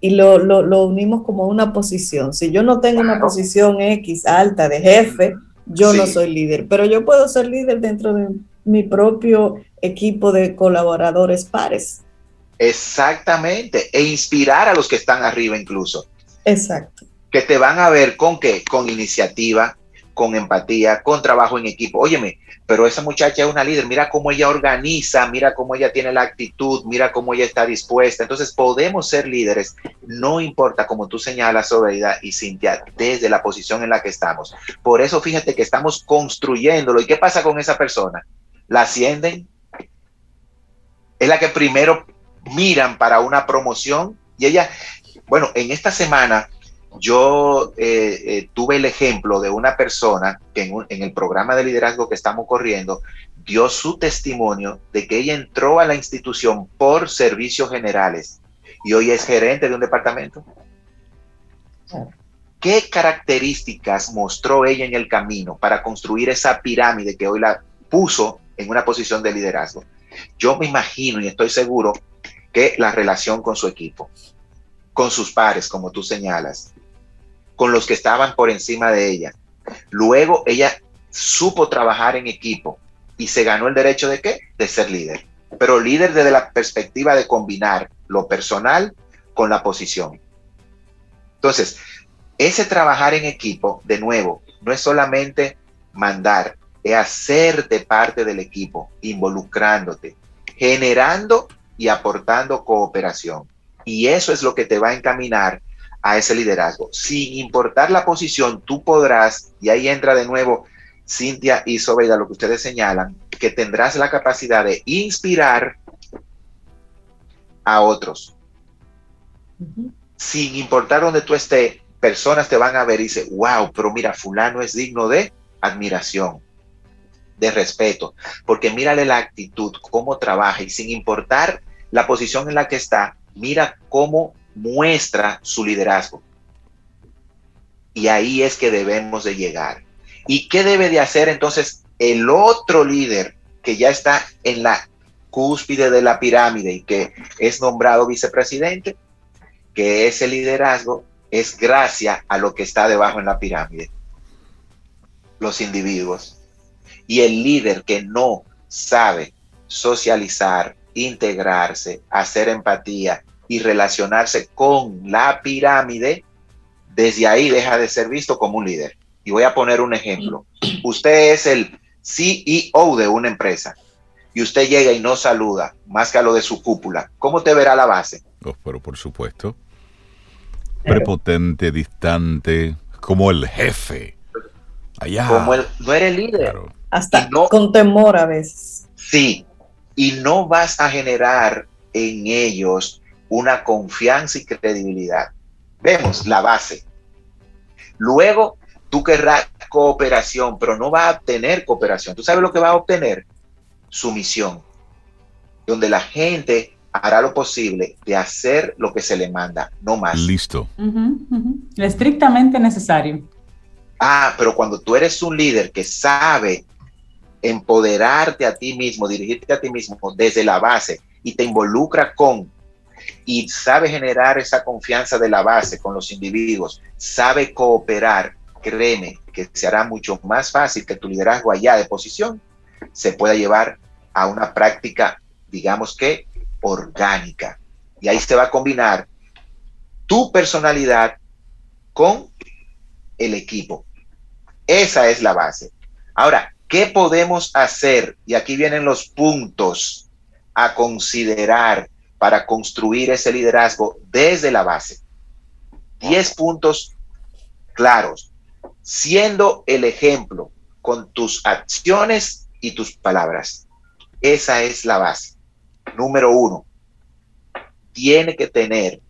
y lo, unimos como una posición. Si yo no tengo una posición X alta de jefe, yo no soy líder, pero yo puedo ser líder dentro de mi propio equipo de colaboradores pares. Exactamente, e inspirar a los que están arriba incluso. Exacto. Que te van a ver con qué, con iniciativa, con empatía, con trabajo en equipo. Óyeme, pero esa muchacha es una líder, mira cómo ella organiza, mira cómo ella tiene la actitud, mira cómo ella está dispuesta. Entonces podemos ser líderes, no importa como tú señalas, Sobeida y Cintia, desde la posición en la que estamos. Por eso fíjate que estamos construyéndolo. ¿Y qué pasa con esa persona? La ascienden, es la que primero miran para una promoción y ella, bueno, en esta semana yo eh, eh, tuve el ejemplo de una persona que en, el programa de liderazgo que estamos corriendo dio su testimonio de que ella entró a la institución por servicios generales y hoy es gerente de un departamento. ¿Qué características mostró ella en el camino para construir esa pirámide que hoy la puso en una posición de liderazgo? Yo me imagino y estoy seguro que la relación con su equipo, con sus pares, como tú señalas, con los que estaban por encima de ella. Luego ella supo trabajar en equipo y se ganó el derecho de qué? De ser líder. Pero líder desde la perspectiva de combinar lo personal con la posición. Entonces, ese trabajar en equipo, de nuevo, no es solamente mandar, es hacerte parte del equipo, involucrándote, generando y aportando cooperación. Y eso es lo que te va a encaminar a ese liderazgo. Sin importar la posición, tú podrás, y ahí entra de nuevo Cintia y Sobeida, lo que ustedes señalan, que tendrás la capacidad de inspirar a otros. Sin importar donde tú estés, personas te van a ver y dicen, wow, pero mira, fulano es digno de admiración de respeto, porque mírale la actitud, cómo trabaja y sin importar la posición en la que está, mira cómo muestra su liderazgo. Y ahí es que debemos de llegar. ¿Y qué debe de hacer entonces el otro líder que ya está en la cúspide de la pirámide y que es nombrado vicepresidente? Que ese liderazgo es gracias a lo que está debajo en la pirámide. Los individuos y el líder que no sabe socializar, integrarse, hacer empatía, y relacionarse con la pirámide, desde ahí deja de ser visto como un líder. Y voy a poner un ejemplo. Usted es el CEO de una empresa y usted llega y no saluda, más que a lo de su cúpula. ¿Cómo te verá la base? Oh, pero por supuesto. Prepotente, distante, como el jefe. Allá. Como el, no eres líder. Hasta con temor a veces. Sí, y no vas a generar en ellos una confianza y credibilidad. Vemos la base. Luego, tú querrás cooperación, pero no va a obtener cooperación. ¿Tú sabes lo que va a obtener? Sumisión, donde la gente hará lo posible de hacer lo que se le manda, no más. Listo. Estrictamente necesario. Ah, pero cuando tú eres un líder que sabe empoderarte a ti mismo, dirigirte a ti mismo desde la base y te involucra con y sabe generar esa confianza de la base con los individuos, sabe cooperar, créeme que se hará mucho más fácil que tu liderazgo allá de posición se pueda llevar a una práctica, digamos que, orgánica. Y ahí se va a combinar tu personalidad con el equipo. Esa es la base. Ahora, ¿qué podemos hacer? Y aquí vienen los puntos a considerar para construir ese liderazgo desde la base. Diez puntos claros, siendo el ejemplo con tus acciones y tus palabras. Esa es la base. Número uno, tiene que tener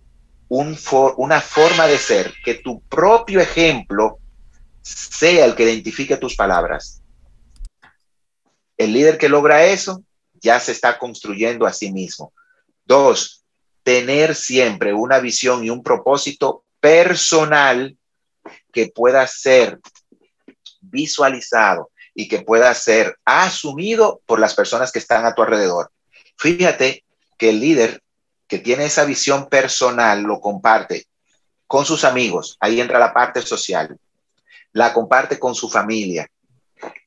un una forma de ser que tu propio ejemplo sea el que identifique tus palabras. El líder que logra eso ya se está construyendo a sí mismo. Dos, tener siempre una visión y un propósito personal que pueda ser visualizado y que pueda ser asumido por las personas que están a tu alrededor. Fíjate que el líder que tiene esa visión personal lo comparte con sus amigos, ahí entra la parte social, la comparte con su familia,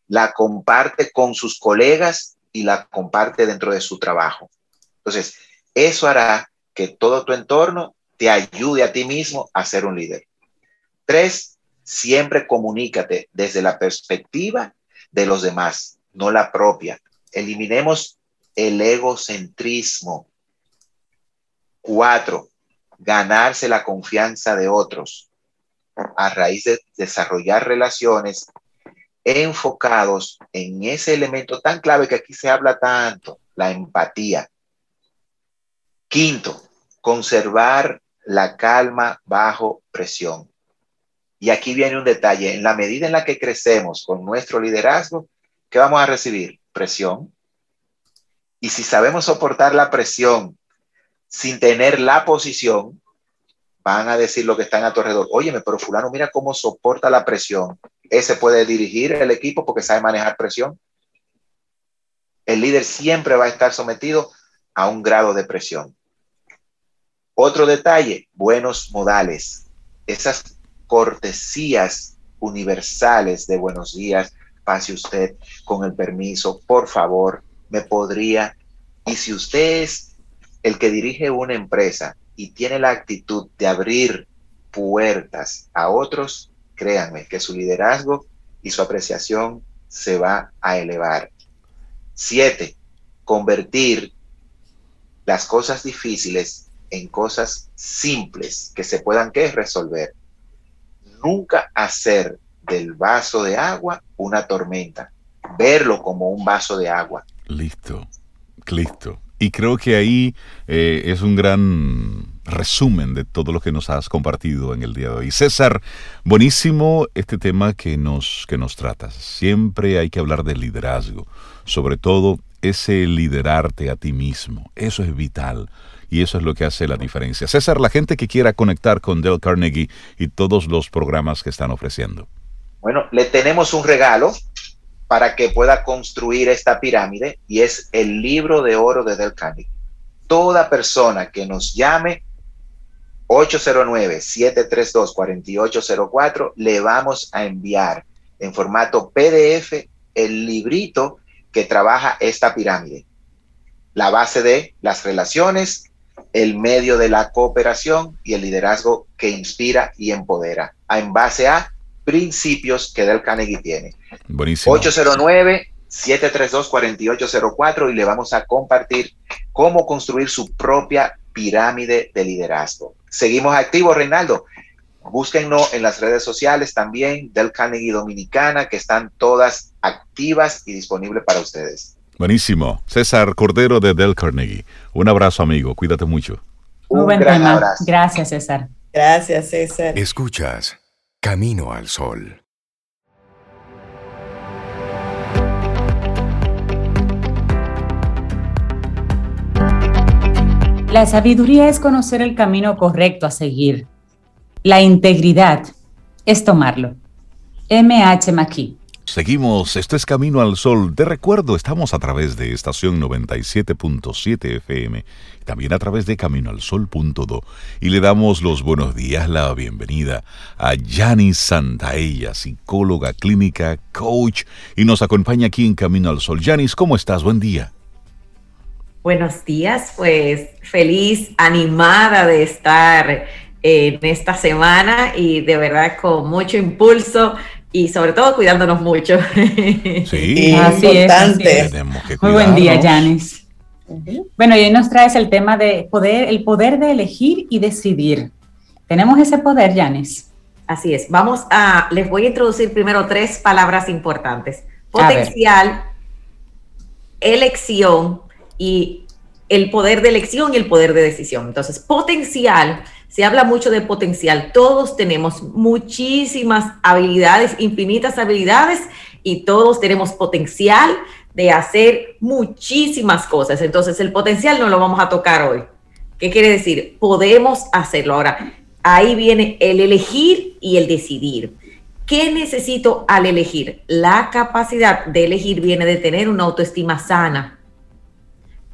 la comparte con sus colegas y la comparte dentro de su trabajo. Entonces, eso hará que todo tu entorno te ayude a ti mismo a ser un líder. Tres, siempre comunícate desde la perspectiva de los demás, no la propia. Eliminemos el egocentrismo. Cuatro, ganarse la confianza de otros a raíz de desarrollar relaciones enfocados en ese elemento tan clave que aquí se habla tanto, la empatía. Quinto, conservar la calma bajo presión. Y aquí viene un detalle, en la medida en la que crecemos con nuestro liderazgo, ¿qué vamos a recibir? Presión. Y si sabemos soportar la presión sin tener la posición, van a decir lo que están a tu alrededor. Óyeme, pero fulano, mira cómo soporta la presión. Ese puede dirigir el equipo porque sabe manejar presión. El líder siempre va a estar sometido a un grado de presión. Otro detalle, buenos modales. Esas cortesías universales de buenos días, pase usted con el permiso, por favor, me podría. Y si usted es el que dirige una empresa y tiene la actitud de abrir puertas a otros, créanme que su liderazgo y su apreciación se va a elevar. Siete, convertir las cosas difíciles en cosas simples que se puedan resolver. Nunca hacer del vaso de agua una tormenta, verlo como un vaso de agua. Listo, listo. Y creo que ahí eh, es un gran resumen de todo lo que nos has compartido en el día de hoy. César, buenísimo este tema que nos, que nos tratas. Siempre hay que hablar de liderazgo, sobre todo ese liderarte a ti mismo. Eso es vital y eso es lo que hace la diferencia. César, la gente que quiera conectar con Dale Carnegie y todos los programas que están ofreciendo. Bueno, le tenemos un regalo para que pueda construir esta pirámide y es el libro de oro de Dale Carnegie. Toda persona que nos llame 809-732-4804 le vamos a enviar en formato PDF el librito que trabaja esta pirámide. La base de las relaciones, el medio de la cooperación y el liderazgo que inspira y empodera, en base a principios que Del Carnegie tiene. Buenísimo. 809 732-4804 y le vamos a compartir cómo construir su propia pirámide de liderazgo. Seguimos activos, Reinaldo. Búsquennos en las redes sociales también del Carnegie Dominicana, que están todas activas y disponibles para ustedes. Buenísimo. César Cordero de Del Carnegie. Un abrazo, amigo. Cuídate mucho. Un buen gran Abrazo. Gracias, César. Gracias, César. Escuchas Camino al Sol. La sabiduría es conocer el camino correcto a seguir. La integridad es tomarlo. M.H. McKee. Seguimos, esto es Camino al Sol. De recuerdo, estamos a través de estación 97.7 FM también a través de caminoalsol.do. Y le damos los buenos días, la bienvenida a Yanis Santaella, psicóloga clínica, coach, y nos acompaña aquí en Camino al Sol. Yanis, ¿cómo estás? Buen día. Buenos días, pues feliz, animada de estar en esta semana y de verdad con mucho impulso y sobre todo cuidándonos mucho. Sí, así importante. Muy buen día, Janis. Bueno, y hoy nos traes el tema de poder, el poder de elegir y decidir. ¿Tenemos ese poder, Janis? Así es. Vamos a, les voy a introducir primero tres palabras importantes. Potencial, elección y el poder de elección y el poder de decisión. Entonces, potencial, se habla mucho de potencial. Todos tenemos muchísimas habilidades, infinitas habilidades, y todos tenemos potencial de hacer muchísimas cosas. Entonces, el potencial no lo vamos a tocar hoy. ¿Qué quiere decir? Podemos hacerlo. Ahora, ahí viene el elegir y el decidir. ¿Qué necesito al elegir? La capacidad de elegir viene de tener una autoestima sana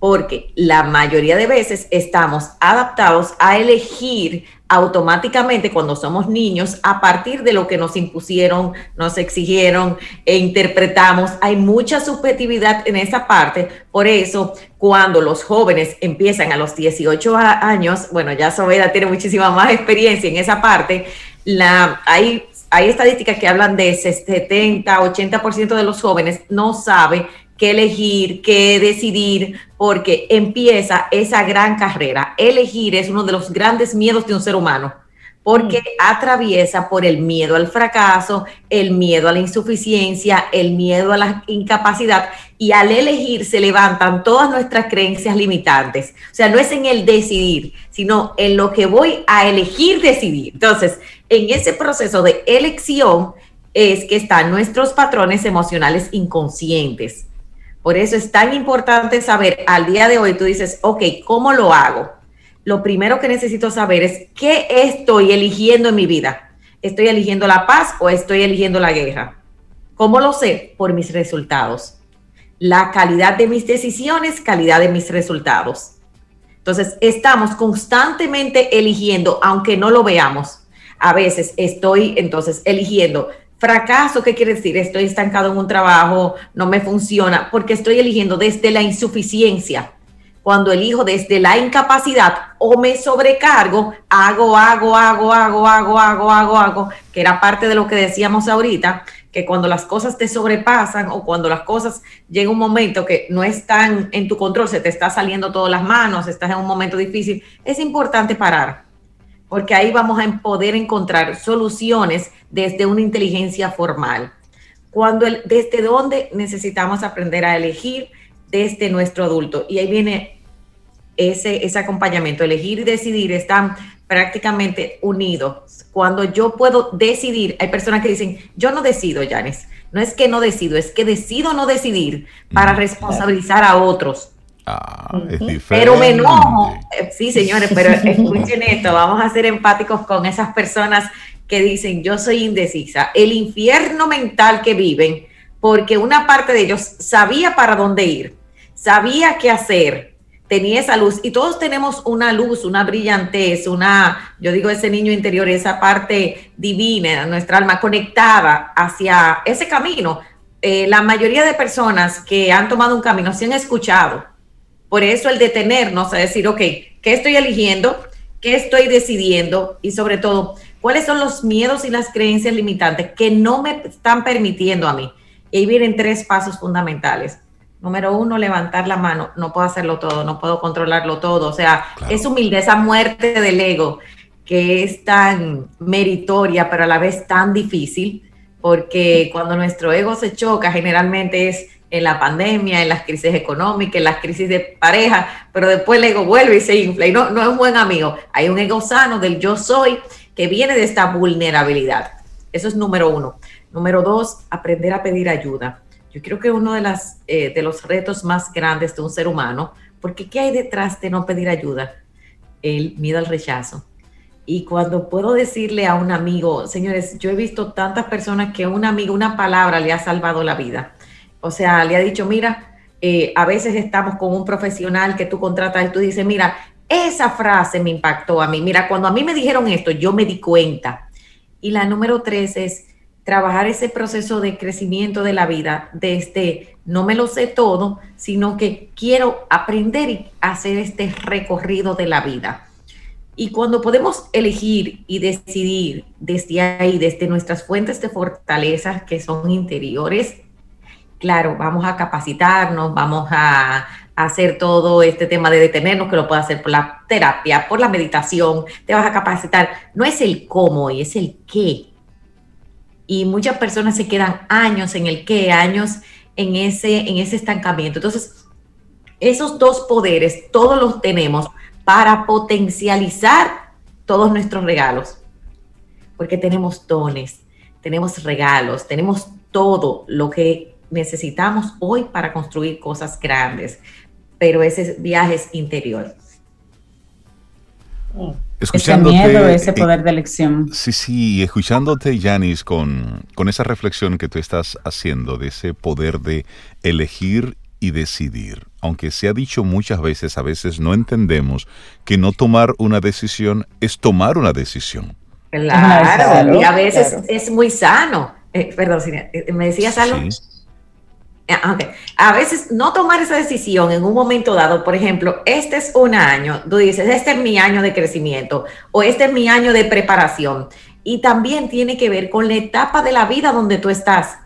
porque la mayoría de veces estamos adaptados a elegir automáticamente cuando somos niños a partir de lo que nos impusieron, nos exigieron e interpretamos. Hay mucha subjetividad en esa parte. Por eso, cuando los jóvenes empiezan a los 18 años, bueno, ya Sobeda tiene muchísima más experiencia en esa parte, la, hay, hay estadísticas que hablan de 70, 80% de los jóvenes no sabe qué elegir, qué decidir, porque empieza esa gran carrera. Elegir es uno de los grandes miedos de un ser humano, porque mm. atraviesa por el miedo al fracaso, el miedo a la insuficiencia, el miedo a la incapacidad, y al elegir se levantan todas nuestras creencias limitantes. O sea, no es en el decidir, sino en lo que voy a elegir decidir. Entonces, en ese proceso de elección es que están nuestros patrones emocionales inconscientes por eso es tan importante saber, al día de hoy tú dices, ok, ¿cómo lo hago? Lo primero que necesito saber es qué estoy eligiendo en mi vida. ¿Estoy eligiendo la paz o estoy eligiendo la guerra? ¿Cómo lo sé? Por mis resultados. La calidad de mis decisiones, calidad de mis resultados. Entonces, estamos constantemente eligiendo, aunque no lo veamos. A veces estoy entonces eligiendo Fracaso, ¿qué quiere decir? Estoy estancado en un trabajo, no me funciona, porque estoy eligiendo desde la insuficiencia. Cuando elijo desde la incapacidad o me sobrecargo, hago, hago, hago, hago, hago, hago, hago, hago, que era parte de lo que decíamos ahorita, que cuando las cosas te sobrepasan o cuando las cosas llega un momento que no están en tu control, se te está saliendo todas las manos, estás en un momento difícil, es importante parar porque ahí vamos a poder encontrar soluciones desde una inteligencia formal. Cuando desde dónde necesitamos aprender a elegir desde nuestro adulto. Y ahí viene ese, ese acompañamiento. Elegir y decidir están prácticamente unidos. Cuando yo puedo decidir, hay personas que dicen, yo no decido, Janis. No es que no decido, es que decido no decidir para mm. responsabilizar a otros. Ah, es diferente. Pero me enojo. Eh, sí, señores, pero escuchen esto, vamos a ser empáticos con esas personas que dicen, yo soy indecisa. El infierno mental que viven, porque una parte de ellos sabía para dónde ir, sabía qué hacer, tenía esa luz y todos tenemos una luz, una brillantez, una, yo digo ese niño interior, esa parte divina, nuestra alma conectada hacia ese camino. Eh, la mayoría de personas que han tomado un camino se han escuchado por eso el detenernos a decir, ok, ¿qué ¿qué estoy eligiendo? ¿Qué estoy decidiendo? Y sobre todo, ¿cuáles son los miedos y las creencias limitantes que no me están permitiendo a mí? Y ahí vienen tres pasos fundamentales. Número uno, levantar la mano. No puedo hacerlo todo, no puedo controlarlo todo. O sea, es humildad, esa muerte del ego que es tan meritoria, pero a la vez tan difícil, porque cuando nuestro ego se choca, generalmente es en la pandemia, en las crisis económicas, en las crisis de pareja, pero después el ego vuelve y se infla y no, no es un buen amigo. Hay un ego sano del yo soy que viene de esta vulnerabilidad. Eso es número uno. Número dos, aprender a pedir ayuda. Yo creo que uno de, las, eh, los retos más grandes de un ser humano, porque ¿qué hay detrás de no pedir ayuda? El miedo al rechazo. Y cuando puedo decirle a un amigo, señores, yo he visto tantas personas que un amigo, una palabra le ha salvado la vida. O sea, le ha dicho, mira, eh, a veces estamos con un profesional que tú contratas y tú dices, mira, esa frase me impactó a mí. Mira, cuando a mí me dijeron esto, yo me di cuenta. Y la número tres es trabajar ese proceso de crecimiento de la vida desde no me lo sé todo, sino que quiero aprender y hacer este recorrido de la vida. Y cuando podemos elegir y decidir desde ahí, desde nuestras fuentes de fortaleza que son interiores, claro, vamos a capacitarnos, vamos a, hacer todo este tema de detenernos, que lo puedes hacer por la terapia, por la meditación, te vas a capacitar. No es el cómo, es el qué y muchas personas se quedan años en el qué, años en ese, en ese estancamiento. Entonces, esos dos poderes todos los tenemos para potencializar todos nuestros regalos, porque tenemos dones, tenemos regalos, tenemos todo lo que necesitamos hoy para construir cosas grandes, pero ese viaje es interior. Escuchándote, ese miedo, ese poder de elección. Sí, sí, escuchándote, Yanis, con, con esa reflexión que tú estás haciendo de ese poder de elegir y decidir. Aunque se ha dicho muchas veces, a veces no entendemos que no tomar una decisión es tomar una decisión. Claro, y a veces es muy sano. Eh, perdón, eh, ¿me decías algo? Ah, a veces no tomar esa decisión en un momento dado, por ejemplo, este es un año, tú dices, este es mi año de crecimiento o este es mi año de preparación. Y también tiene que ver con la etapa de la vida donde tú estás.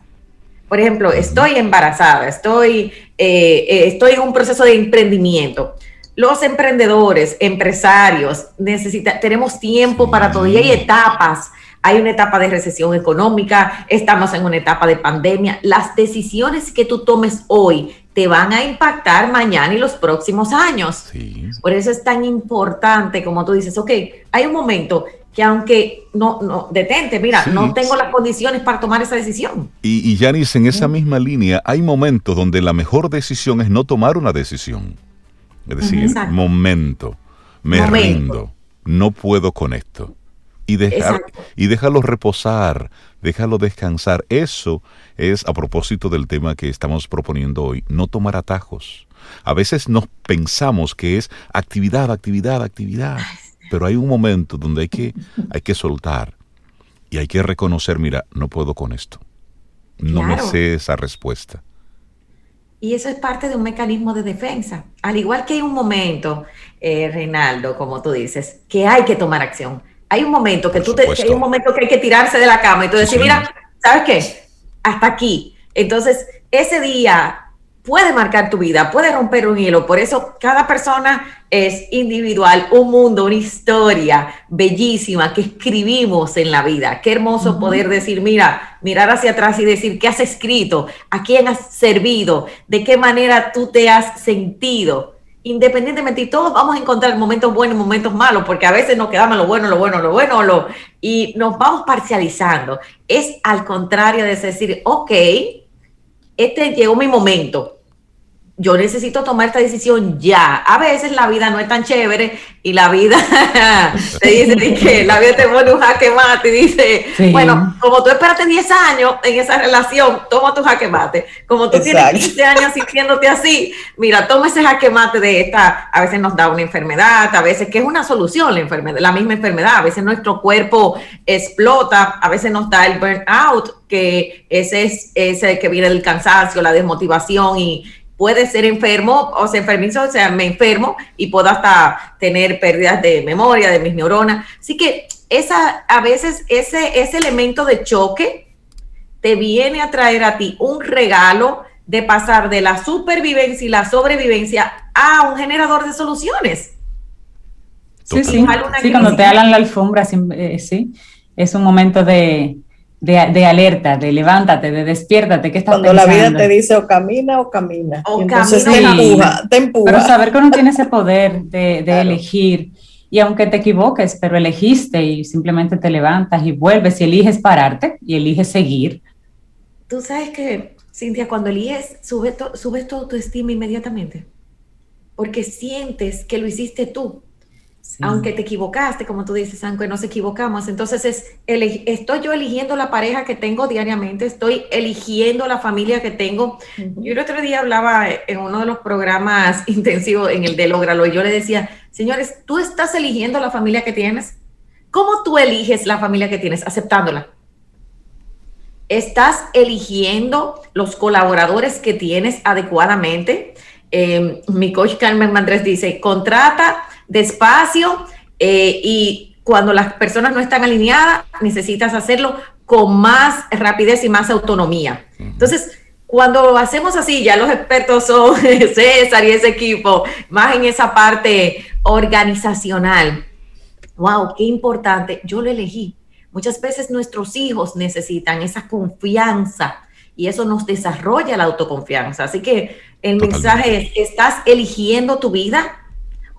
Por ejemplo, estoy embarazada, estoy, eh, eh, estoy en un proceso de emprendimiento. Los emprendedores, empresarios, necesita, tenemos tiempo para todo y hay etapas hay una etapa de recesión económica, estamos en una etapa de pandemia. Las decisiones que tú tomes hoy te van a impactar mañana y los próximos años. Por eso es tan importante, como tú dices, ok, hay un momento que aunque no, no, detente, mira, no tengo las condiciones para tomar esa decisión. Y, y Yanis, en esa misma línea, hay momentos donde la mejor decisión es no tomar una decisión. Es decir, momento, me rindo, no puedo con esto y, dejar, y déjalo reposar, déjalo descansar. Eso es a propósito del tema que estamos proponiendo hoy, no tomar atajos. A veces nos pensamos que es actividad, actividad, actividad, pero hay un momento donde hay que, hay que soltar y hay que reconocer, mira, no puedo con esto. No me sé esa respuesta. Y eso es parte de un mecanismo de defensa. Al igual que hay un momento, eh, Reinaldo, como tú dices, que hay que tomar acción hay un momento que tú te, hay un momento que hay que tirarse de la cama y tú decir, mira, ¿sabes qué? Hasta aquí. Entonces, ese día puede marcar tu vida, puede romper un hilo. Por eso cada persona es individual, un mundo, una historia bellísima que escribimos en la vida. Qué hermoso poder decir, mira, mirar hacia atrás y decir qué has escrito, a quién has servido, de qué manera tú te has sentido independientemente, y todos vamos a encontrar momentos buenos y momentos malos, porque a veces nos quedamos lo bueno, lo bueno, lo bueno, lo, y nos vamos parcializando. Es al contrario de decir, ok, este llegó mi momento, yo necesito tomar esta decisión ya. A veces la vida no es tan chévere y la vida te dice que la vida te pone un jaque mate y dice, bueno, como tú esperaste 10 años en esa relación, toma tu jaque mate. Como tú tienes 15 años sintiéndote así, mira, toma ese jaque mate de esta, a veces nos da una enfermedad, a veces que es una solución la enfermedad, la misma enfermedad, a veces nuestro cuerpo explota, a veces nos da el burnout, que ese es ese que viene del cansancio, la desmotivación y puede ser enfermo, o sea, enfermizo, o sea, me enfermo y puedo hasta tener pérdidas de memoria, de mis neuronas. Así que esa, a veces ese, ese elemento de choque te viene a traer a ti un regalo de pasar de la supervivencia y la sobrevivencia a un generador de soluciones. Sí, sí, sí cuando te alan la alfombra, eh, sí, es un momento de, de, alerta, de levántate, de despiértate, ¿qué estás Cuando la vida te dice o camina o camina. O entonces te empuja, te empuja. Pero saber que uno tiene ese poder de, elegir, y aunque te equivoques, pero elegiste y simplemente te levantas y vuelves y eliges pararte y eliges seguir. Tú sabes que, Cintia, cuando eliges, subes sube tu autoestima inmediatamente, porque sientes que lo hiciste tú aunque te equivocaste, como tú dices, aunque nos equivocamos. Entonces, es, estoy yo eligiendo la pareja que tengo diariamente, estoy eligiendo la familia que tengo. Yo el otro día hablaba en uno de los programas intensivos, en el de Lógralo, y yo le decía, señores, tú estás eligiendo la familia que tienes. ¿Cómo tú eliges la familia que tienes? Aceptándola. ¿Estás eligiendo los colaboradores que tienes adecuadamente? Eh, mi coach Carmen Mandrés dice, contrata despacio eh, y cuando las personas no están alineadas, necesitas hacerlo con más rapidez y más autonomía. Entonces, cuando hacemos así, ya los expertos son César y ese equipo, más en esa parte organizacional. Wow, qué importante. Yo lo elegí. Muchas veces nuestros hijos necesitan esa confianza y eso nos desarrolla la autoconfianza. Así que el mensaje es, ¿estás eligiendo tu vida?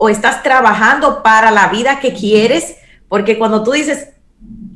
O estás trabajando para la vida que quieres, porque cuando tú dices,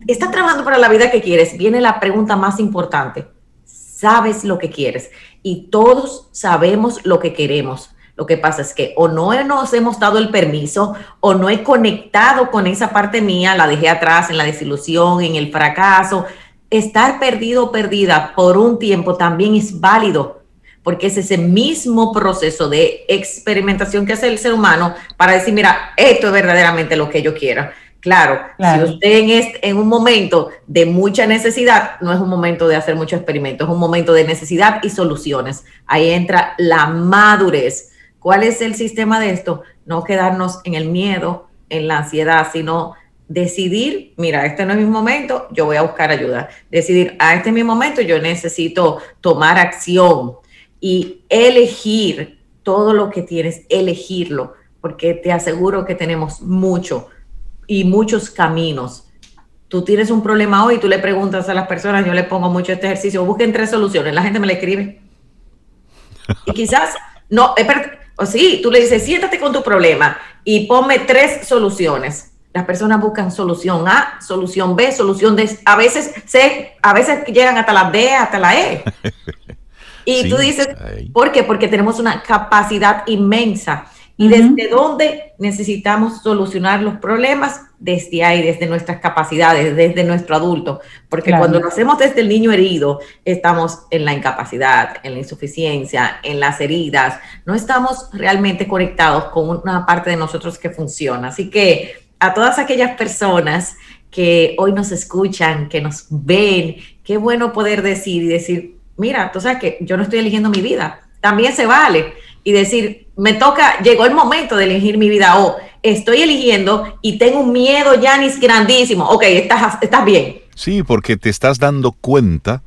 estás trabajando para la vida que quieres, viene la pregunta más importante. ¿Sabes lo que quieres? Y todos sabemos lo que queremos. Lo que pasa es que o no nos hemos dado el permiso o no he conectado con esa parte mía, la dejé atrás en la desilusión, en el fracaso. Estar perdido o perdida por un tiempo también es válido porque es ese mismo proceso de experimentación que hace el ser humano para decir, mira, esto es verdaderamente lo que yo quiero. Claro, si usted en, este, en un momento de mucha necesidad, no es un momento de hacer mucho experimento, es un momento de necesidad y soluciones. Ahí entra la madurez. ¿Cuál es el sistema de esto? No quedarnos en el miedo, en la ansiedad, sino decidir, mira, este no es mi momento, yo voy a buscar ayuda. Decidir, a este es mi momento, yo necesito tomar acción y elegir todo lo que tienes, elegirlo, porque te aseguro que tenemos mucho y muchos caminos. Tú tienes un problema hoy, tú le preguntas a las personas, yo le pongo mucho este ejercicio, busquen tres soluciones, la gente me le escribe. Y quizás, no, o sí, tú le dices, siéntate con tu problema y ponme tres soluciones. Las personas buscan solución A, solución B, solución D. A veces, C, a veces llegan hasta la D, hasta la E. Y tú dices, ¿por qué? Porque tenemos una capacidad inmensa. ¿Y desde dónde necesitamos solucionar los problemas? Desde ahí, desde nuestras capacidades, desde nuestro adulto. Porque cuando lo hacemos desde el niño herido, estamos en la incapacidad, en la insuficiencia, en las heridas. No estamos realmente conectados con una parte de nosotros que funciona. Así que a todas aquellas personas que hoy nos escuchan, que nos ven, qué bueno poder decir y decir, mira, tú sabes que yo no estoy eligiendo mi vida, también se vale. Y decir, me toca, llegó el momento de elegir mi vida o estoy eligiendo y tengo un miedo, Janis, grandísimo. Ok, estás, estás bien. Sí, porque te estás dando cuenta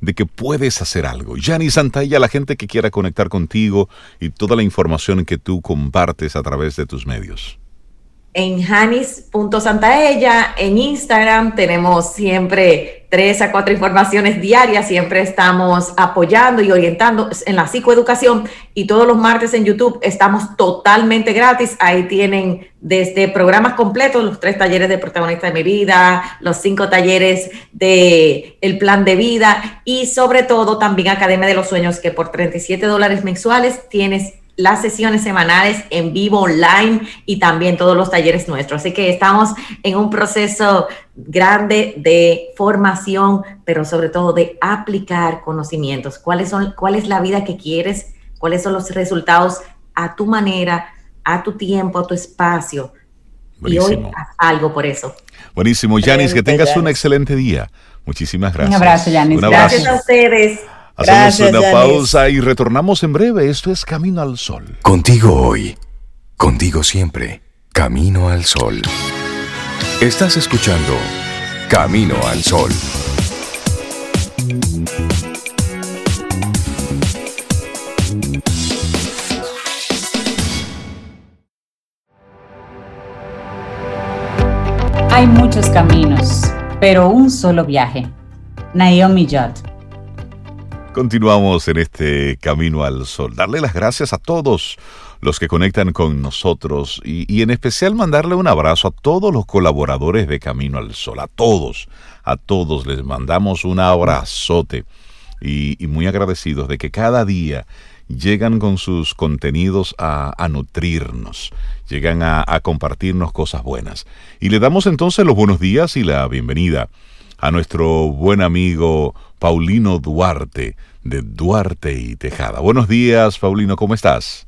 de que puedes hacer algo. Yanis Santalla, la gente que quiera conectar contigo y toda la información que tú compartes a través de tus medios en janis.santaella, en Instagram tenemos siempre tres a cuatro informaciones diarias, siempre estamos apoyando y orientando en la psicoeducación y todos los martes en YouTube estamos totalmente gratis, ahí tienen desde programas completos, los tres talleres de protagonista de mi vida, los cinco talleres de el plan de vida y sobre todo también Academia de los Sueños que por 37 dólares mensuales tienes las sesiones semanales en vivo online y también todos los talleres nuestros. Así que estamos en un proceso grande de formación, pero sobre todo de aplicar conocimientos. ¿Cuáles son, ¿Cuál es la vida que quieres? ¿Cuáles son los resultados a tu manera, a tu tiempo, a tu espacio? Y hoy haz algo por eso. Buenísimo. Yanis, que tengas un excelente día. Muchísimas gracias. Un abrazo, Yanis. Gracias a ustedes. Hacemos una pausa y retornamos en breve. Esto es Camino al Sol. Contigo hoy, contigo siempre. Camino al Sol. Estás escuchando Camino al Sol. Hay muchos caminos, pero un solo viaje. Naomi Judd. Continuamos en este camino al sol. Darle las gracias a todos los que conectan con nosotros y, en especial mandarle un abrazo a todos los colaboradores de Camino al Sol, a todos, a todos les mandamos un abrazote y, muy agradecidos de que cada día llegan con sus contenidos a, nutrirnos, llegan a, a compartirnos cosas buenas. Y le damos entonces los buenos días y la bienvenida a nuestro buen amigo Paulino Duarte, de Duarte y Tejada. Buenos días, Paulino, ¿cómo estás?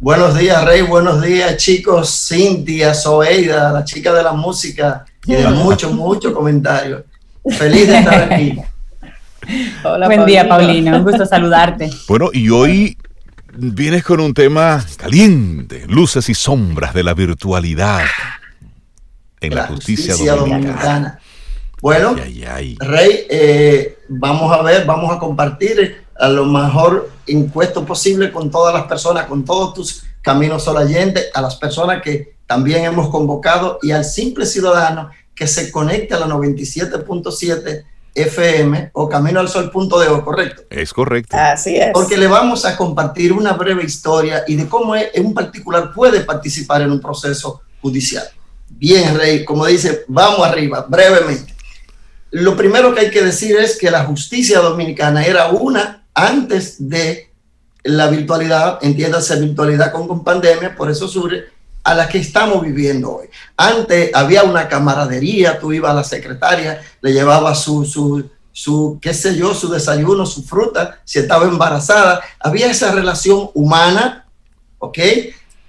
Buenos días, Rey. Buenos días, chicos. Cintia, Soeida, la chica de la música y de mucho, mucho comentario. Feliz de estar aquí. Hola, Buen día, Paulino. Un gusto saludarte. Bueno, y hoy vienes con un tema caliente, luces y sombras de la virtualidad en la, justicia, dominicana. Bueno, Rey, eh, vamos a ver, vamos a compartir a lo mejor impuesto posible con todas las personas, con todos tus caminos solayentes, a las personas que también hemos convocado y al simple ciudadano que se conecte a la 97.7 FM o camino al sol.de, ¿correcto? Es correcto. Así es. Porque le vamos a compartir una breve historia y de cómo en un particular puede participar en un proceso judicial. Bien, Rey, como dice, vamos arriba, brevemente. Lo primero que hay que decir es que la justicia dominicana era una antes de la virtualidad, entiéndase virtualidad con, pandemia, por eso surge a la que estamos viviendo hoy. Antes había una camaradería, tú ibas a la secretaria, le llevabas su, su, su, qué sé yo, su desayuno, su fruta, si estaba embarazada, había esa relación humana, ¿ok?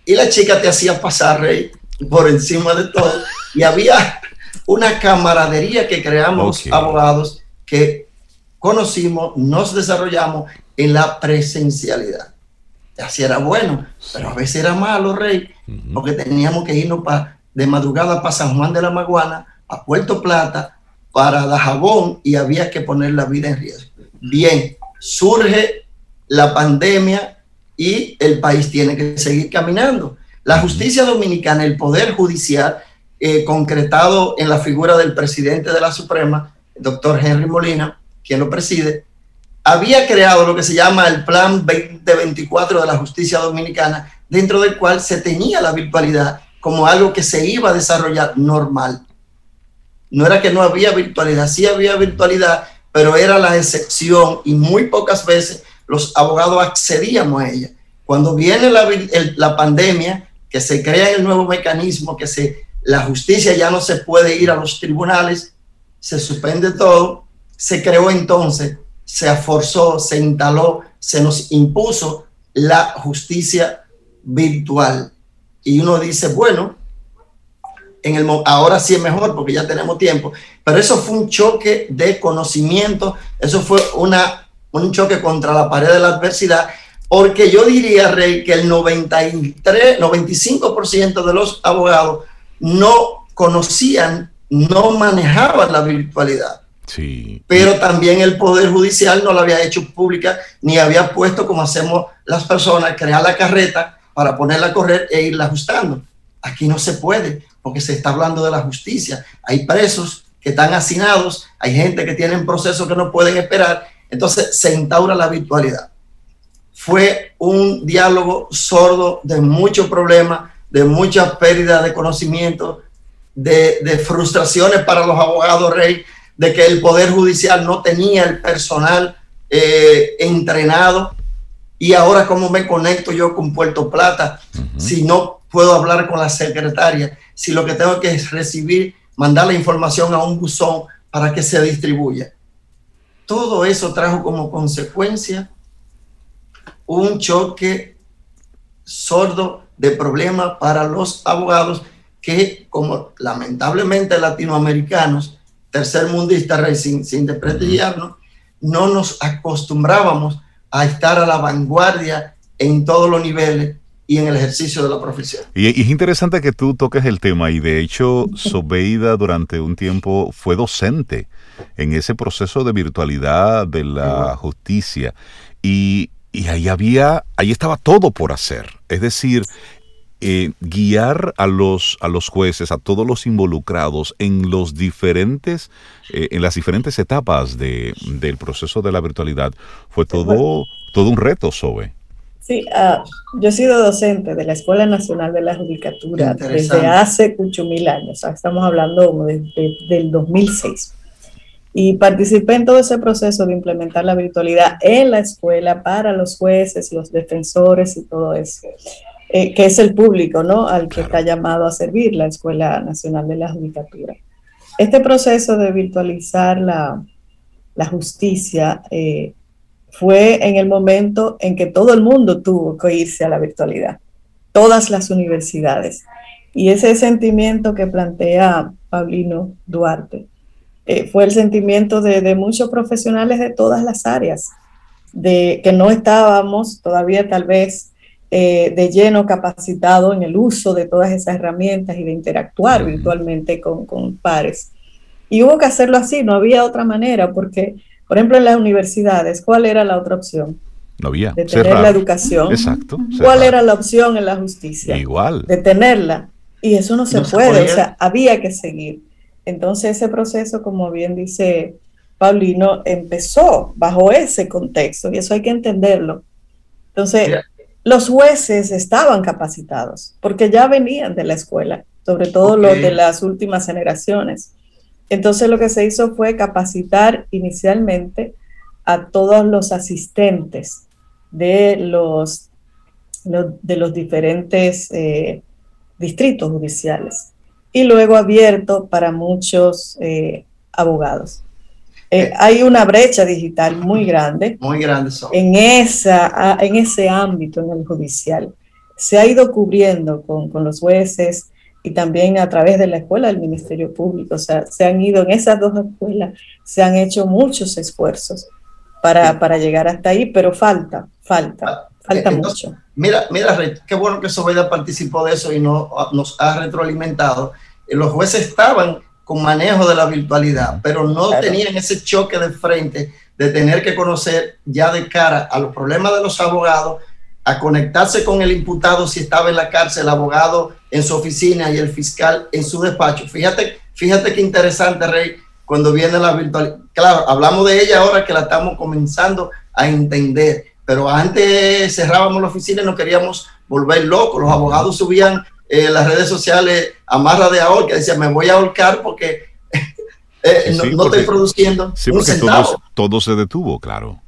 Y la chica te hacía pasar, rey, por encima de todo, y había una camaradería que creamos abogados que conocimos, nos desarrollamos en la presencialidad. Así era bueno, pero a veces era malo, Rey, porque teníamos que irnos de madrugada para San Juan de la Maguana, a Puerto Plata, para Dajabón y había que poner la vida en riesgo. Bien, surge la pandemia y el país tiene que seguir caminando. La justicia dominicana, el poder judicial, eh, concretado en la figura del presidente de la Suprema, el doctor Henry Molina, quien lo preside, había creado lo que se llama el Plan 2024 de la Justicia Dominicana, dentro del cual se tenía la virtualidad como algo que se iba a desarrollar normal. No era que no había virtualidad, sí había virtualidad, pero era la excepción y muy pocas veces los abogados accedíamos a ella. Cuando viene la, la pandemia, que se crea el nuevo mecanismo, que se la justicia ya no se puede ir a los tribunales, se suspende todo, se creó entonces, se forzó, se instaló, se nos impuso la justicia virtual. Y uno dice, bueno, en el, ahora sí es mejor porque ya tenemos tiempo, pero eso fue un choque de conocimiento, eso fue una, un choque contra la pared de la adversidad, porque yo diría, Rey, que el 93, 95% de los abogados no conocían, no manejaban la virtualidad. Sí. Pero también el Poder Judicial no la había hecho pública ni había puesto como hacemos las personas, crear la carreta para ponerla a correr e irla ajustando. Aquí no se puede porque se está hablando de la justicia. Hay presos que están hacinados, hay gente que tiene procesos que no pueden esperar, entonces se instaura la virtualidad. Fue un diálogo sordo de muchos problemas, de mucha pérdida de conocimiento, de, frustraciones para los abogados rey, de que el Poder Judicial no tenía el personal eh, entrenado. Y ahora, ¿cómo me conecto yo con Puerto Plata si no puedo hablar con la secretaria? Si lo que tengo que es recibir, mandar la información a un buzón para que se distribuya. Todo eso trajo como consecuencia un choque sordo de problemas para los abogados que, como lamentablemente latinoamericanos, tercer mundista sin, sin desprestigiarnos, no nos acostumbrábamos a estar a la vanguardia en todos los niveles y en el ejercicio de la profesión. Y, es interesante que tú toques el tema y de hecho Sobeida durante un tiempo fue docente en ese proceso de virtualidad de la justicia y, y ahí había, ahí estaba todo por hacer. Es decir, eh, guiar a los, a los jueces, a todos los involucrados en los diferentes, eh, en las diferentes etapas de, del proceso de la virtualidad, fue todo, todo un reto, Sobe. Sí, uh, yo he sido docente de la Escuela Nacional de la Judicatura desde hace muchos mil años, estamos hablando del 2006. Y participé en todo ese proceso de implementar la virtualidad en la escuela para los jueces, los defensores y todo eso, eh, que es el público, ¿no? Al que está llamado a servir la Escuela Nacional de la Judicatura. Este proceso de virtualizar la, la justicia eh, fue en el momento en que todo el mundo tuvo que irse a la virtualidad, todas las universidades. Y ese sentimiento que plantea Paulino Duarte eh, fue el sentimiento de, muchos profesionales de todas las áreas, de que no estábamos todavía tal vez eh, de lleno capacitado en el uso de todas esas herramientas y de interactuar virtualmente con, con pares. Y hubo que hacerlo así, no había otra manera, porque por ejemplo, en las universidades, ¿cuál era la otra opción? No había. De tener la educación. Exacto. ¿Cuál era la opción en la justicia? Igual. De tenerla. Y eso no se puede, o sea, había que seguir. Entonces ese proceso, como bien dice Paulino, empezó bajo ese contexto y eso hay que entenderlo. Entonces, los jueces estaban capacitados porque ya venían de la escuela, sobre todo los de las últimas generaciones. Entonces lo que se hizo fue capacitar inicialmente a todos los asistentes de los, de los diferentes eh, distritos judiciales y luego abierto para muchos eh, abogados. Eh, hay una brecha digital muy grande. Muy grande. En, esa, en ese ámbito, en el judicial. Se ha ido cubriendo con, con los jueces, y también a través de la escuela del Ministerio Público. O sea, se han ido en esas dos escuelas, se han hecho muchos esfuerzos para, para llegar hasta ahí, pero falta, falta, ah, falta mucho. Mira, mira, qué bueno que Sobeda participó de eso y no, nos ha retroalimentado. Los jueces estaban con manejo de la virtualidad, pero no tenían ese choque de frente de tener que conocer ya de cara a los problemas de los abogados a conectarse con el imputado si estaba en la cárcel, el abogado en su oficina y el fiscal en su despacho. Fíjate, fíjate qué interesante, Rey, cuando viene la virtualidad. Claro, hablamos de ella ahora que la estamos comenzando a entender, pero antes cerrábamos la oficina y nos queríamos volver locos. Los abogados subían en las redes sociales a marra de ahorca, decían, me voy a ahorcar porque eh, no, estoy produciendo un centavo. todo se detuvo, claro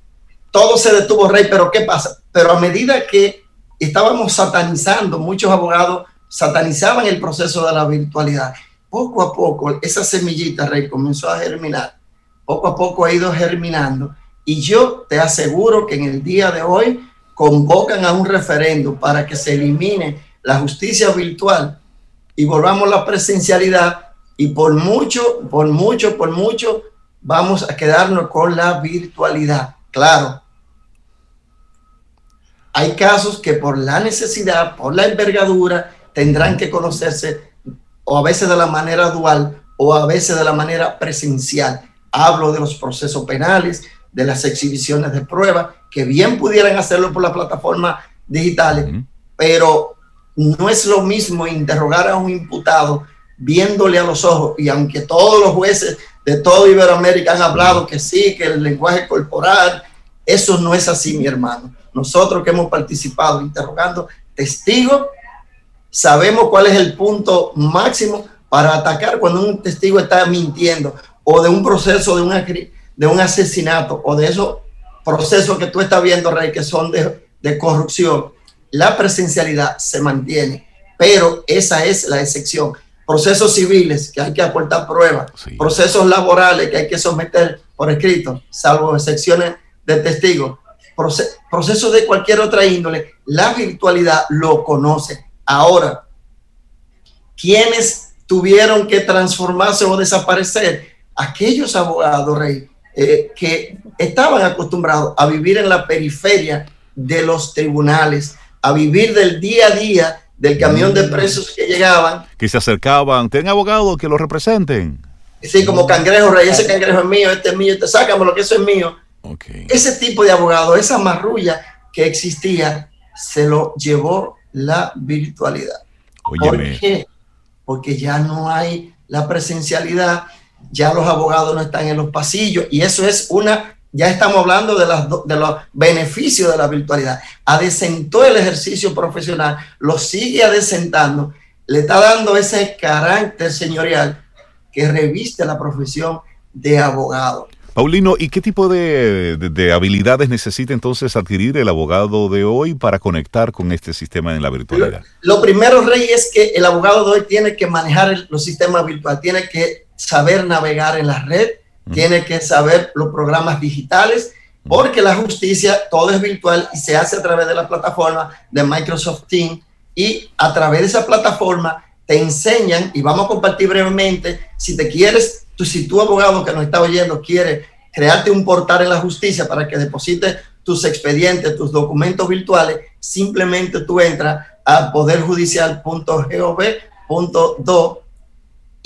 todo se detuvo, Rey, pero ¿qué pasa? Pero a medida que estábamos satanizando, muchos abogados satanizaban el proceso de la virtualidad. Poco a poco, esa semillita, Rey, comenzó a germinar. Poco a poco ha ido germinando. Y yo te aseguro que en el día de hoy convocan a un referendo para que se elimine la justicia virtual y volvamos a la presencialidad. Y por mucho, por mucho, por mucho, vamos a quedarnos con la virtualidad. Claro, hay casos que por la necesidad, por la envergadura, tendrán que conocerse o a veces de la manera dual o a veces de la manera presencial. Hablo de los procesos penales, de las exhibiciones de prueba, que bien pudieran hacerlo por las plataformas digitales, pero no es lo mismo interrogar a un imputado viéndole a los ojos y aunque todos los jueces de todo Iberoamérica han hablado que sí, que el lenguaje corporal, eso no es así, mi hermano. Nosotros que hemos participado interrogando testigos, sabemos cuál es el punto máximo para atacar cuando un testigo está mintiendo o de un proceso de, una, de un asesinato o de esos procesos que tú estás viendo, Rey, que son de, de corrupción. La presencialidad se mantiene, pero esa es la excepción procesos civiles que hay que aportar pruebas, procesos laborales que hay que someter por escrito, salvo excepciones de testigos, procesos de cualquier otra índole, la virtualidad lo conoce. Ahora, ¿quiénes tuvieron que transformarse o desaparecer? Aquellos abogados, Rey, eh, que estaban acostumbrados a vivir en la periferia de los tribunales, a vivir del día a día del camión de mm. presos que llegaban. Que se acercaban, tienen abogados que lo representen. Sí, como cangrejo, rey, ese cangrejo es mío, este es mío, este sácame lo que eso es mío. Ese tipo de abogado, esa marrulla que existía, se lo llevó la virtualidad. ¿Por qué? Porque ya no hay la presencialidad, ya los abogados no están en los pasillos y eso es una, ya estamos hablando de, las, de los beneficios de la virtualidad. Adesentó el ejercicio profesional, lo sigue adesentando, le está dando ese carácter señorial que reviste la profesión de abogado. Paulino, ¿y qué tipo de, habilidades necesita entonces adquirir el abogado de hoy para conectar con este sistema en la virtualidad? Lo, primero, Rey, es que el abogado de hoy tiene que manejar los sistemas virtuales, tiene que saber navegar en la red, tiene que saber los programas digitales, porque la justicia todo es virtual y se hace a través de la plataforma de Microsoft Teams. Y a través de esa plataforma te enseñan y vamos a compartir brevemente, si te quieres, tú, si tu abogado que nos está oyendo quiere crearte un portal en la justicia para que deposites tus expedientes, tus documentos virtuales, simplemente tú entras a poderjudicial.gov.do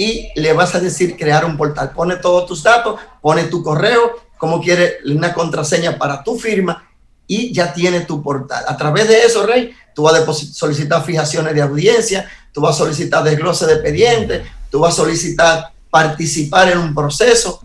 y le vas a decir crear un portal. Pone todos tus datos, pone tu correo, como quiere una contraseña para tu firma y ya tiene tu portal. A través de eso, Rey, tú vas a solicitar fijaciones de audiencia, tú vas a solicitar desglose de expediente, tú vas a solicitar participar en un proceso,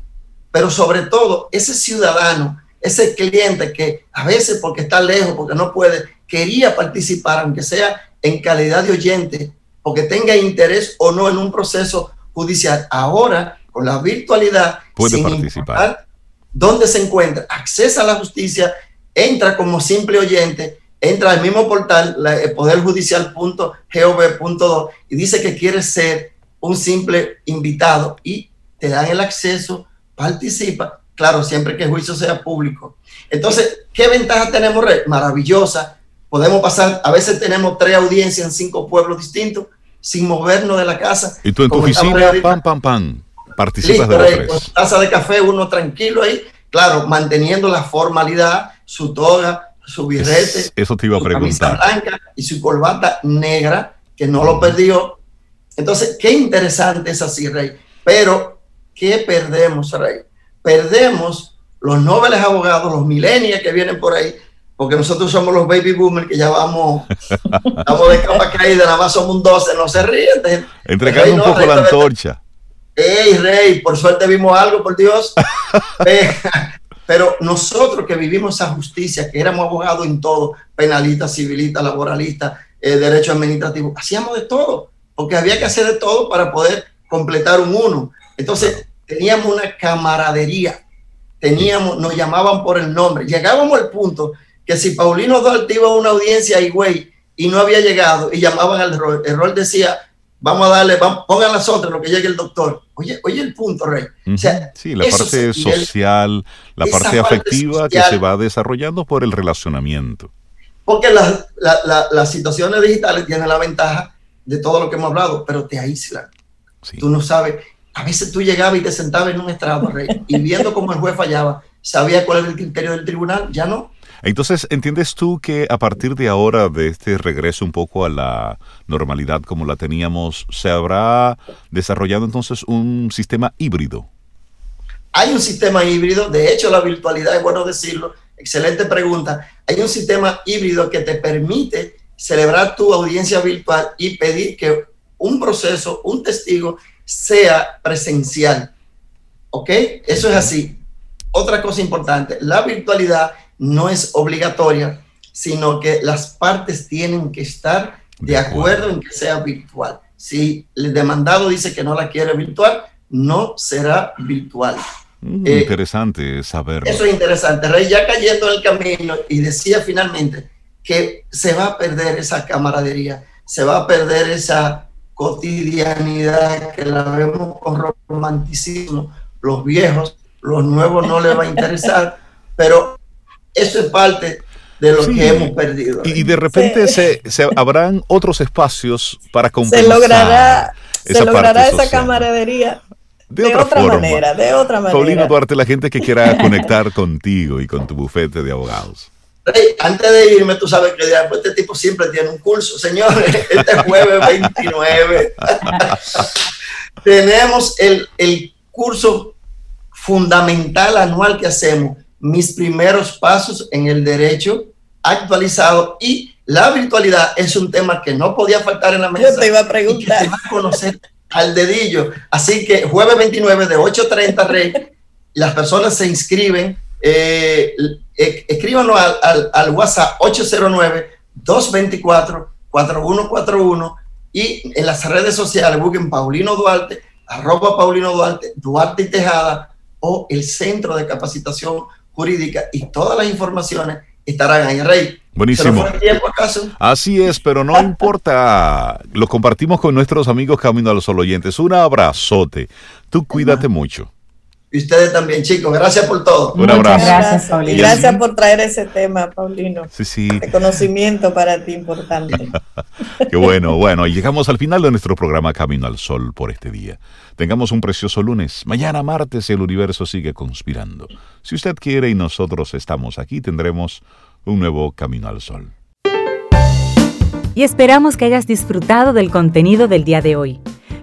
pero sobre todo ese ciudadano, ese cliente que a veces porque está lejos, porque no puede, quería participar, aunque sea en calidad de oyente, porque tenga interés o no en un proceso judicial. Ahora, con la virtualidad, puede participar. ¿Dónde se encuentra? Accesa a la justicia, entra como simple oyente, entra al mismo portal, poderjudicial.gov.do, y dice que quiere ser un simple invitado y te dan el acceso, participa, claro, siempre que el juicio sea público. Entonces, ¿qué ventaja tenemos, Maravillosa. Podemos pasar, a veces tenemos tres audiencias en cinco pueblos distintos sin movernos de la casa. Y tú en tu oficina, pam, pam, pam, participas de los tres. taza de café, uno tranquilo ahí, claro, manteniendo la formalidad, su toga, su birrete, eso te iba a preguntar. blanca y su corbata negra, que no lo perdió. Entonces, qué interesante es así, Rey. Pero, ¿qué perdemos, Rey? Perdemos los nobles abogados, los millennials que vienen por ahí, porque nosotros somos los baby boomers que ya vamos, vamos de capa caída, nada más somos un 12, no se ríen. Entregando un poco la antorcha. Ey, Rey, por suerte vimos algo, por Dios. Pero nosotros que vivimos esa justicia, que éramos abogados en todo, penalista, civilista, laboralista, eh, derecho administrativo, hacíamos de todo, porque había que hacer de todo para poder completar un uno. Entonces, teníamos una camaradería, teníamos, nos llamaban por el nombre. Llegábamos al punto que si Paulino Duarte iba a una audiencia y güey y no había llegado y llamaban al rol, el rol decía, vamos a darle, vamos, pongan las otras, lo que llegue el doctor. Oye, oye el punto, Rey. sí, la parte social, la parte afectiva que se va desarrollando por el relacionamiento. Porque las situaciones digitales tienen la ventaja de todo lo que hemos hablado, pero te aíslan. Tú no sabes. A veces tú llegabas y te sentabas en un estrado, Rey, y viendo cómo el juez fallaba, sabía cuál era el criterio del tribunal, ya no. Entonces, ¿entiendes tú que a partir de ahora, de este regreso un poco a la normalidad como la teníamos, se habrá desarrollado entonces un sistema híbrido? Hay un sistema híbrido, de hecho la virtualidad es bueno decirlo, excelente pregunta. Hay un sistema híbrido que te permite celebrar tu audiencia virtual y pedir que un proceso, un testigo, sea presencial. ¿Ok? Eso es así. Otra cosa importante, la virtualidad no es obligatoria, sino que las partes tienen que estar de acuerdo en que sea virtual. Si el demandado dice que no la quiere virtual, no será virtual. Mm, eh, interesante saberlo. Eso es interesante. Rey ya cayendo en el camino y decía finalmente que se va a perder esa camaradería, se va a perder esa cotidianidad que la vemos con romanticismo. Los viejos, los nuevos no les va a interesar, pero eso es parte de lo que hemos perdido. Y, de repente se, habrán otros espacios para compensar. Se logrará, se logrará esa camaradería. de, otra, manera, de otra manera. Paulino Duarte, la gente que quiera conectar contigo y con tu bufete de abogados. antes de irme, tú sabes que pues, este tipo siempre tiene un curso, señores. Este jueves 29 tenemos el, el curso fundamental anual que hacemos, mis primeros pasos en el derecho actualizado y la virtualidad es un tema que no podía faltar en la mesa. Yo te iba a preguntar. Y que a conocer al dedillo. Así que jueves 29 de 8.30, Rey, las personas se inscriben. Eh, eh escríbanos al, al, WhatsApp 809-224-4141 y en las redes sociales busquen Paulino Duarte, arroba Paulino Duarte, Duarte y Tejada o el Centro de Capacitación Jurídica y todas las informaciones estarán ahí, Rey. Buenísimo. Así es, pero no importa. Lo compartimos con nuestros amigos Camino a los oyentes. Un abrazote. Tú cuídate mucho. Y ustedes también, chicos. Gracias por todo. Un abrazo. Gracias, Paulino. Gracias por traer ese tema, Paulino. Sí, sí. De conocimiento para ti importante. Qué bueno. Bueno, y llegamos al final de nuestro programa Camino al Sol por este día. Tengamos un precioso lunes. Mañana martes el universo sigue conspirando. Si usted quiere y nosotros estamos aquí, tendremos un nuevo Camino al Sol. Y esperamos que hayas disfrutado del contenido del día de hoy.